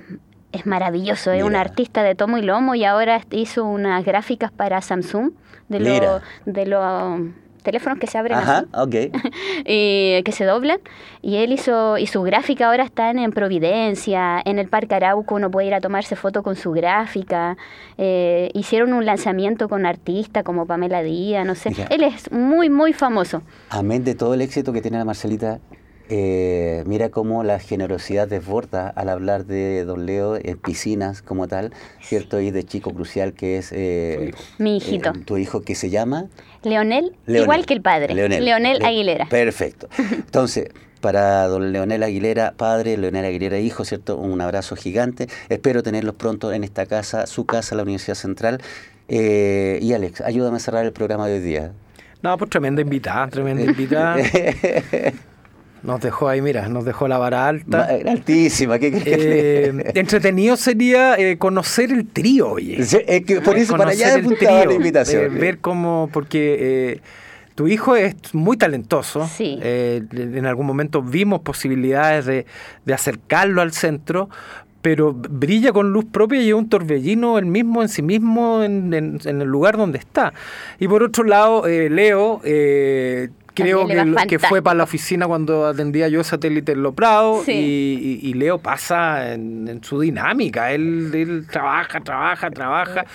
es maravilloso, es un artista de tomo y lomo y ahora hizo unas gráficas para Samsung de los de los teléfonos que se abren Ajá, <laughs> y que se doblan. Y él hizo y su gráfica ahora está en Providencia en el Parque Arauco uno puede ir a tomarse foto con su gráfica. Eh, hicieron un lanzamiento con artistas como Pamela Díaz no sé. Él es muy muy famoso. Amén de todo el éxito que tiene la Marcelita eh, mira cómo la generosidad desborda al hablar de Don Leo en piscinas como tal, ¿cierto? Y de Chico Crucial, que es... Eh, Mi hijito. Eh, ¿Tu hijo que se llama? Leonel, igual que el padre. Leonel, Aguilera. Perfecto. Entonces, para don Leonel Aguilera, padre, Leonel Aguilera, hijo, ¿cierto? Un abrazo gigante. Espero tenerlos pronto en esta casa, su casa, la Universidad Central. y Alex, ayúdame a cerrar el programa de hoy día. No, pues tremenda invitada, tremenda invitada. <laughs> Nos dejó ahí, mira, nos dejó la vara alta. Altísima, ¿qué eh, <laughs> Entretenido sería eh, conocer el trío, oye. es que por eso para allá el trío, la invitación. ver cómo, porque eh, tu hijo es muy talentoso. Sí. en algún momento vimos posibilidades de, de acercarlo al centro, pero brilla con luz propia y es un torbellino el mismo en sí mismo en, en, el lugar donde está. Y por otro lado, Leo creo que, fue para la oficina cuando atendía yo satélite en Loprado y, Leo pasa en, su dinámica, él, trabaja, trabaja, trabaja.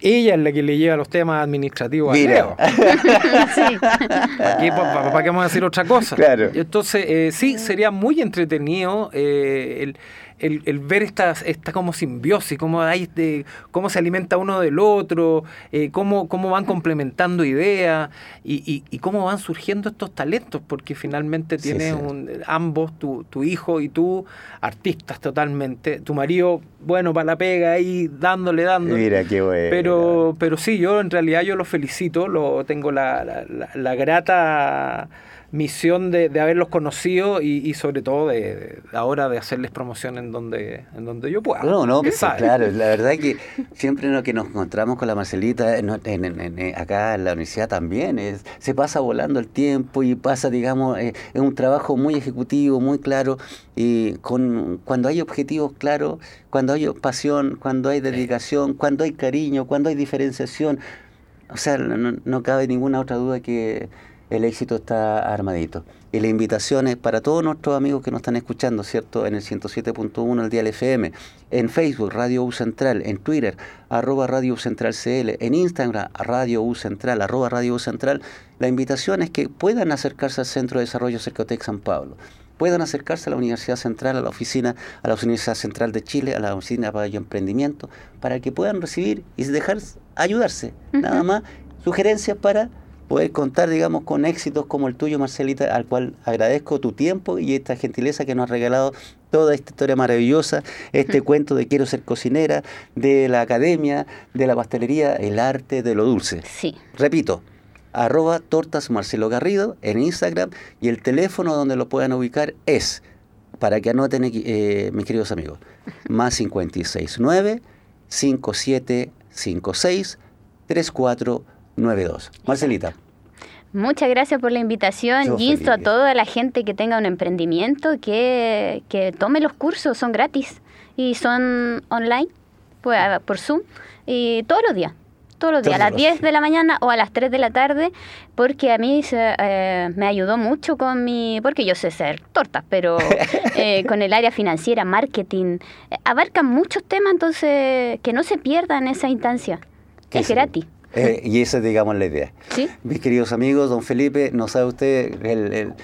Ella es la que le lleva los temas administrativos a Leo. <laughs> ¿Para, qué, vamos a decir otra cosa? Entonces, eh, sí, sería muy entretenido eh, el el, el, ver esta, esta como simbiosis, cómo, hay de, cómo se alimenta uno del otro, eh, cómo, cómo van complementando ideas y, y, cómo van surgiendo estos talentos, porque finalmente tienes ambos, tu, tu, hijo y tú, artistas totalmente, tu marido, bueno, para la pega ahí, dándole, dándole. Mira, qué bueno. Pero, pero sí, yo en realidad yo lo felicito, lo tengo la, la, la grata misión de, de haberlos conocido y, y sobre todo de, ahora de hacerles promoción en donde en donde yo pueda. No, no, pues, claro, la verdad es que siempre lo que nos encontramos con la Marcelita en, en, acá en la universidad también es se pasa volando el tiempo y pasa, digamos, eh, es un trabajo muy ejecutivo, muy claro y con cuando hay objetivos claros, cuando hay pasión, cuando hay dedicación, cuando hay cariño, cuando hay diferenciación, o sea, no, no cabe ninguna otra duda que el éxito está armadito. Y la invitación es para todos nuestros amigos que nos están escuchando, ¿cierto? En el 107.1 el Dial FM, en Facebook, Radio U Central, en Twitter, arroba Radio U Central CL, en Instagram, Radio U Central, arroba Radio U Central. La invitación es que puedan acercarse al Centro de Desarrollo Cercotec San Pablo puedan acercarse a la Universidad Central, a la oficina, a la Universidad Central de Chile, a la oficina para el emprendimiento, para que puedan recibir y dejar ayudarse, nada más, sugerencias para poder contar, digamos, con éxitos como el tuyo, Marcelita, al cual agradezco tu tiempo y esta gentileza que nos has regalado toda esta historia maravillosa, este cuento de quiero ser cocinera, de la academia, de la pastelería, el arte de lo dulce. Sí. Repito, arroba tortas Marcelo Garrido en Instagram y el teléfono donde lo puedan ubicar es, para que anoten eh, mis queridos amigos, más 569 5756 3492. Marcelita. Muchas gracias por la invitación. y insto a toda la gente que tenga un emprendimiento que, que tome los cursos, son gratis y son online, pues, por Zoom, y todos los días todos los días, a las 10 de la mañana o a las 3 de la tarde, porque a mí eh, me ayudó mucho con mi, porque yo sé hacer tortas, pero <laughs> eh, con el área financiera, marketing, eh, abarcan muchos temas, entonces que no se pierdan esa instancia. Es gratis. Eh, y esa es, digamos, la idea. ¿Sí? Mis queridos amigos, don Felipe, no sabe usted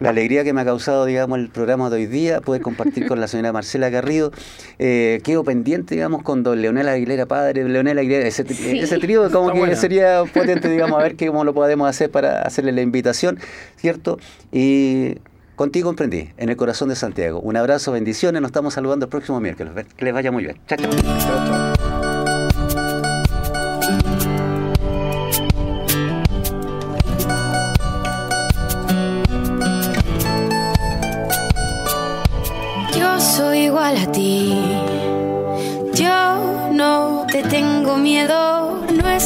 la alegría que me ha causado, digamos, el programa de hoy día, poder compartir con la señora Marcela Garrido. Eh, quedo pendiente, digamos, con don Leonel Aguilera, padre, Leonel Aguilera, ese, ese trío como que sería potente, digamos, a ver cómo lo podemos hacer para hacerle la invitación, ¿cierto? Y contigo emprendí, en el corazón de Santiago. Un abrazo, bendiciones, nos estamos saludando el próximo miércoles. Que les vaya muy bien. chao. chao, chao. igual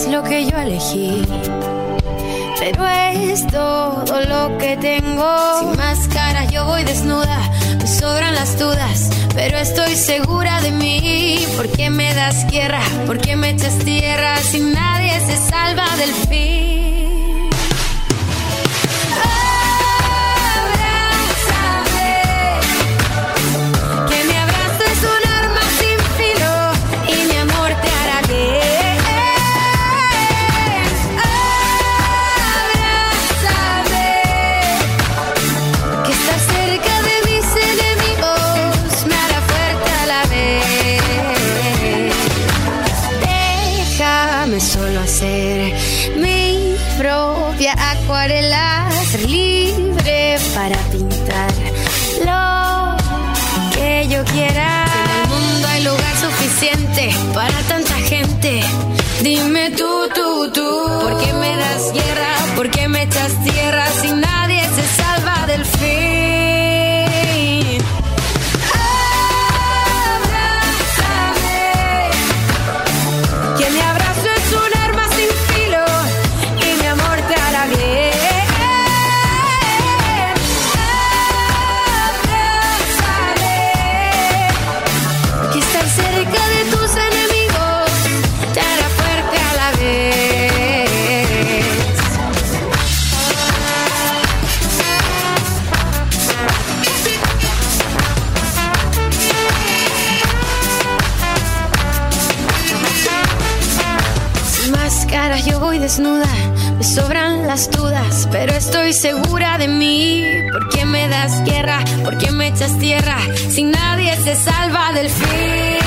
lo que yo elegí. Pero es todo lo que tengo. Sin máscara yo voy desnuda, me sobran las dudas, pero estoy segura de mí. ¿Por qué me das guerra? ¿Por qué me echas tierra si nadie se salva del fin? Desnuda, me sobran las dudas, pero estoy segura de mí. ¿Por qué me das guerra? ¿Por qué me echas tierra? Si nadie se salva del fin.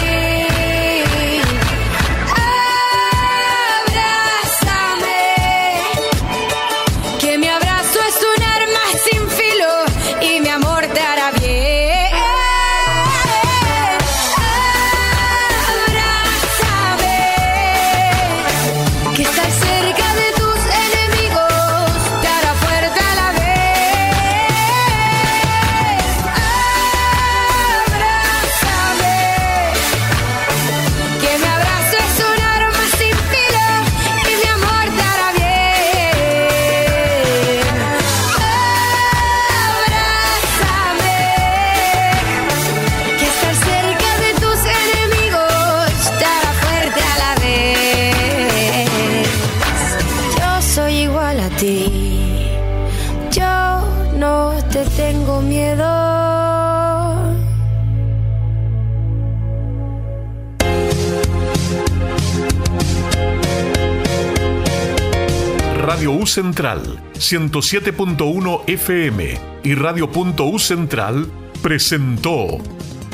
Central 107.1 FM y Radio.U Central presentó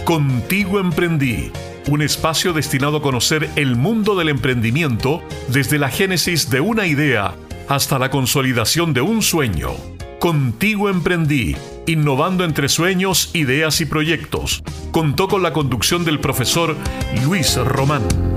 Contigo Emprendí, un espacio destinado a conocer el mundo del emprendimiento desde la génesis de una idea hasta la consolidación de un sueño. Contigo emprendí, innovando entre sueños, ideas y proyectos. Contó con la conducción del profesor Luis Román.